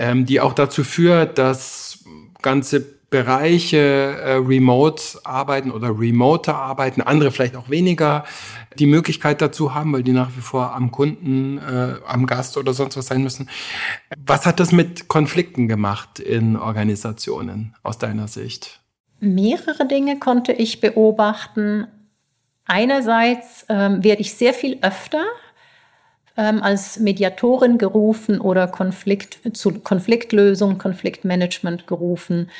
ähm, die auch dazu führt, dass ganze Bereiche äh, remote arbeiten oder remote arbeiten, andere vielleicht auch weniger die Möglichkeit dazu haben, weil die nach wie vor am Kunden, äh, am Gast oder sonst was sein müssen. Was hat das mit Konflikten gemacht in Organisationen aus deiner Sicht? Mehrere Dinge konnte ich beobachten. Einerseits ähm, werde ich sehr viel öfter ähm, als Mediatorin gerufen oder Konflikt, zu Konfliktlösung, Konfliktmanagement gerufen.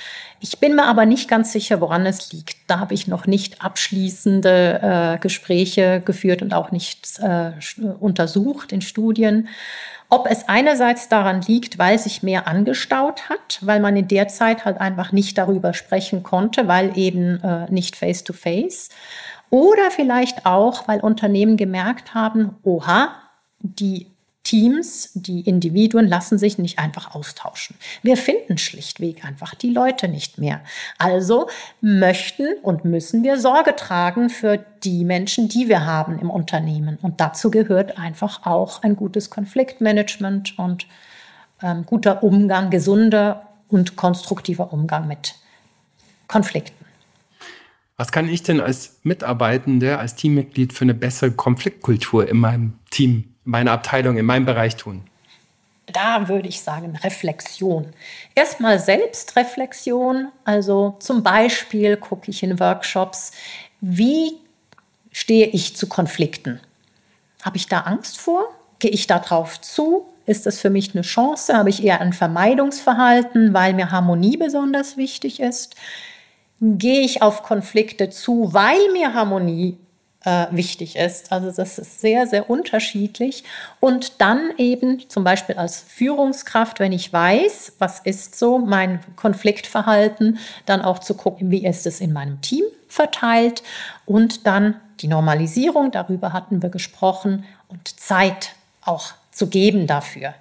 Ich bin mir aber nicht ganz sicher, woran es liegt. Da habe ich noch nicht abschließende äh, Gespräche geführt und auch nicht äh, untersucht in Studien. Ob es einerseits daran liegt, weil sich mehr angestaut hat, weil man in der Zeit halt einfach nicht darüber sprechen konnte, weil eben äh, nicht face-to-face. -face. Oder vielleicht auch, weil Unternehmen gemerkt haben, oha, die Teams, die Individuen lassen sich nicht einfach austauschen. Wir finden schlichtweg einfach die Leute nicht mehr. Also möchten und müssen wir Sorge tragen für die Menschen, die wir haben im Unternehmen. Und dazu gehört einfach auch ein gutes Konfliktmanagement und ähm, guter Umgang, gesunder und konstruktiver Umgang mit Konflikten. Was kann ich denn als Mitarbeitende, als Teammitglied für eine bessere Konfliktkultur in meinem Team meine Abteilung, in meinem Bereich tun? Da würde ich sagen Reflexion. Erstmal Selbstreflexion. Also zum Beispiel gucke ich in Workshops, wie stehe ich zu Konflikten? Habe ich da Angst vor? Gehe ich darauf zu? Ist das für mich eine Chance? Habe ich eher ein Vermeidungsverhalten, weil mir Harmonie besonders wichtig ist? Gehe ich auf Konflikte zu, weil mir Harmonie äh, wichtig ist. Also das ist sehr, sehr unterschiedlich. Und dann eben zum Beispiel als Führungskraft, wenn ich weiß, was ist so mein Konfliktverhalten, dann auch zu gucken, wie ist es in meinem Team verteilt und dann die Normalisierung, darüber hatten wir gesprochen, und Zeit auch zu geben dafür.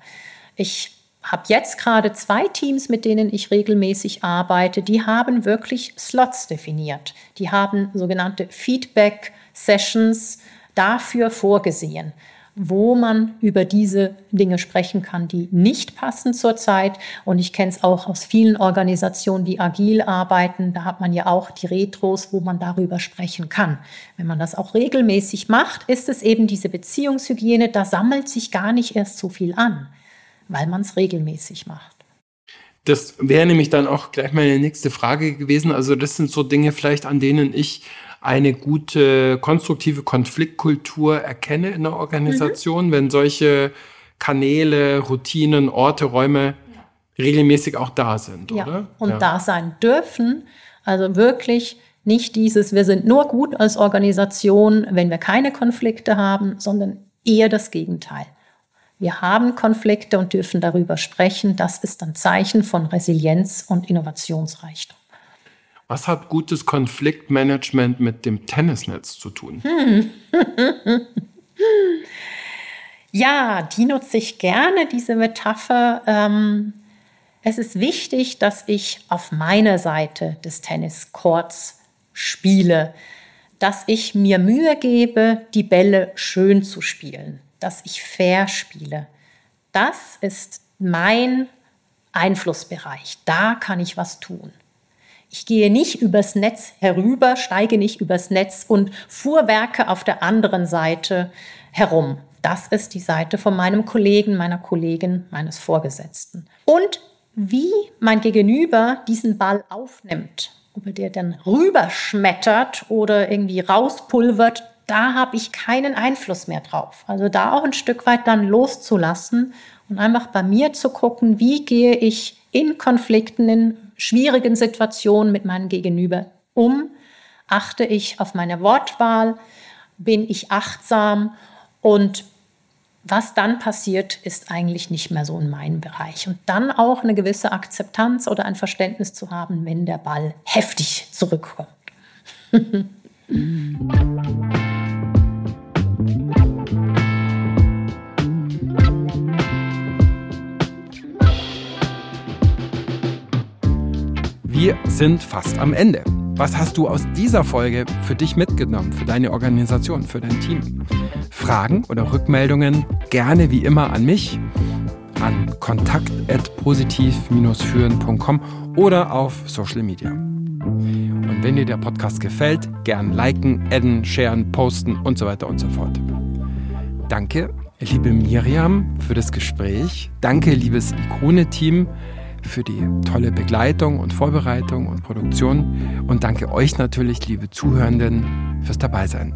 Ich habe jetzt gerade zwei Teams, mit denen ich regelmäßig arbeite, die haben wirklich Slots definiert. Die haben sogenannte Feedback Sessions dafür vorgesehen, wo man über diese Dinge sprechen kann, die nicht passen zurzeit. Und ich kenne es auch aus vielen Organisationen, die agil arbeiten. Da hat man ja auch die Retros, wo man darüber sprechen kann. Wenn man das auch regelmäßig macht, ist es eben diese Beziehungshygiene. Da sammelt sich gar nicht erst so viel an, weil man es regelmäßig macht. Das wäre nämlich dann auch gleich meine nächste Frage gewesen. Also das sind so Dinge vielleicht, an denen ich eine gute konstruktive Konfliktkultur erkenne in der Organisation, mhm. wenn solche Kanäle, Routinen, Orte, Räume regelmäßig auch da sind, ja. oder? Und ja. da sein dürfen. Also wirklich nicht dieses, wir sind nur gut als Organisation, wenn wir keine Konflikte haben, sondern eher das Gegenteil. Wir haben Konflikte und dürfen darüber sprechen. Das ist ein Zeichen von Resilienz und Innovationsreichtum. Was hat gutes Konfliktmanagement mit dem Tennisnetz zu tun? Hm. ja, die nutze ich gerne, diese Metapher. Ähm, es ist wichtig, dass ich auf meiner Seite des Tenniscourts spiele, dass ich mir Mühe gebe, die Bälle schön zu spielen, dass ich fair spiele. Das ist mein Einflussbereich. Da kann ich was tun. Ich gehe nicht übers Netz herüber, steige nicht übers Netz und fuhrwerke auf der anderen Seite herum. Das ist die Seite von meinem Kollegen, meiner Kollegin, meines Vorgesetzten. Und wie mein Gegenüber diesen Ball aufnimmt, ob er der dann rüberschmettert oder irgendwie rauspulvert, da habe ich keinen Einfluss mehr drauf. Also da auch ein Stück weit dann loszulassen und einfach bei mir zu gucken, wie gehe ich in Konflikten, in schwierigen Situationen mit meinem Gegenüber um, achte ich auf meine Wortwahl, bin ich achtsam und was dann passiert, ist eigentlich nicht mehr so in meinem Bereich. Und dann auch eine gewisse Akzeptanz oder ein Verständnis zu haben, wenn der Ball heftig zurückkommt. Wir sind fast am Ende. Was hast du aus dieser Folge für dich mitgenommen, für deine Organisation, für dein Team? Fragen oder Rückmeldungen gerne wie immer an mich, an kontakt.positiv-führen.com oder auf Social Media. Und wenn dir der Podcast gefällt, gern liken, adden, sharen, posten und so weiter und so fort. Danke, liebe Miriam, für das Gespräch. Danke, liebes Ikone-Team für die tolle Begleitung und Vorbereitung und Produktion. Und danke euch natürlich, liebe Zuhörenden, fürs Dabeisein.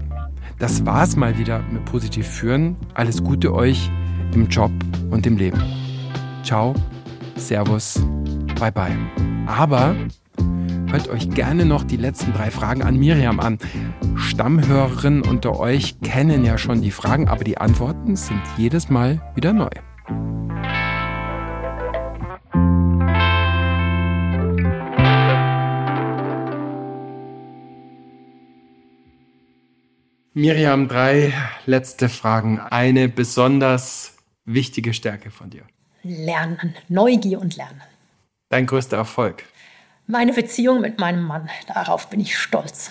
Das war's mal wieder mit Positiv führen. Alles Gute euch im Job und im Leben. Ciao, Servus, bye bye. Aber hört euch gerne noch die letzten drei Fragen an Miriam an. Stammhörerinnen unter euch kennen ja schon die Fragen, aber die Antworten sind jedes Mal wieder neu. Miriam, drei letzte Fragen. Eine besonders wichtige Stärke von dir. Lernen, Neugier und Lernen. Dein größter Erfolg. Meine Beziehung mit meinem Mann, darauf bin ich stolz.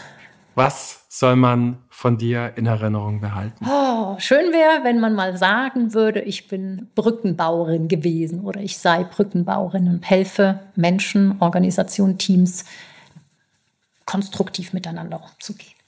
Was soll man von dir in Erinnerung behalten? Oh, schön wäre, wenn man mal sagen würde, ich bin Brückenbauerin gewesen oder ich sei Brückenbauerin und helfe Menschen, Organisationen, Teams konstruktiv miteinander umzugehen.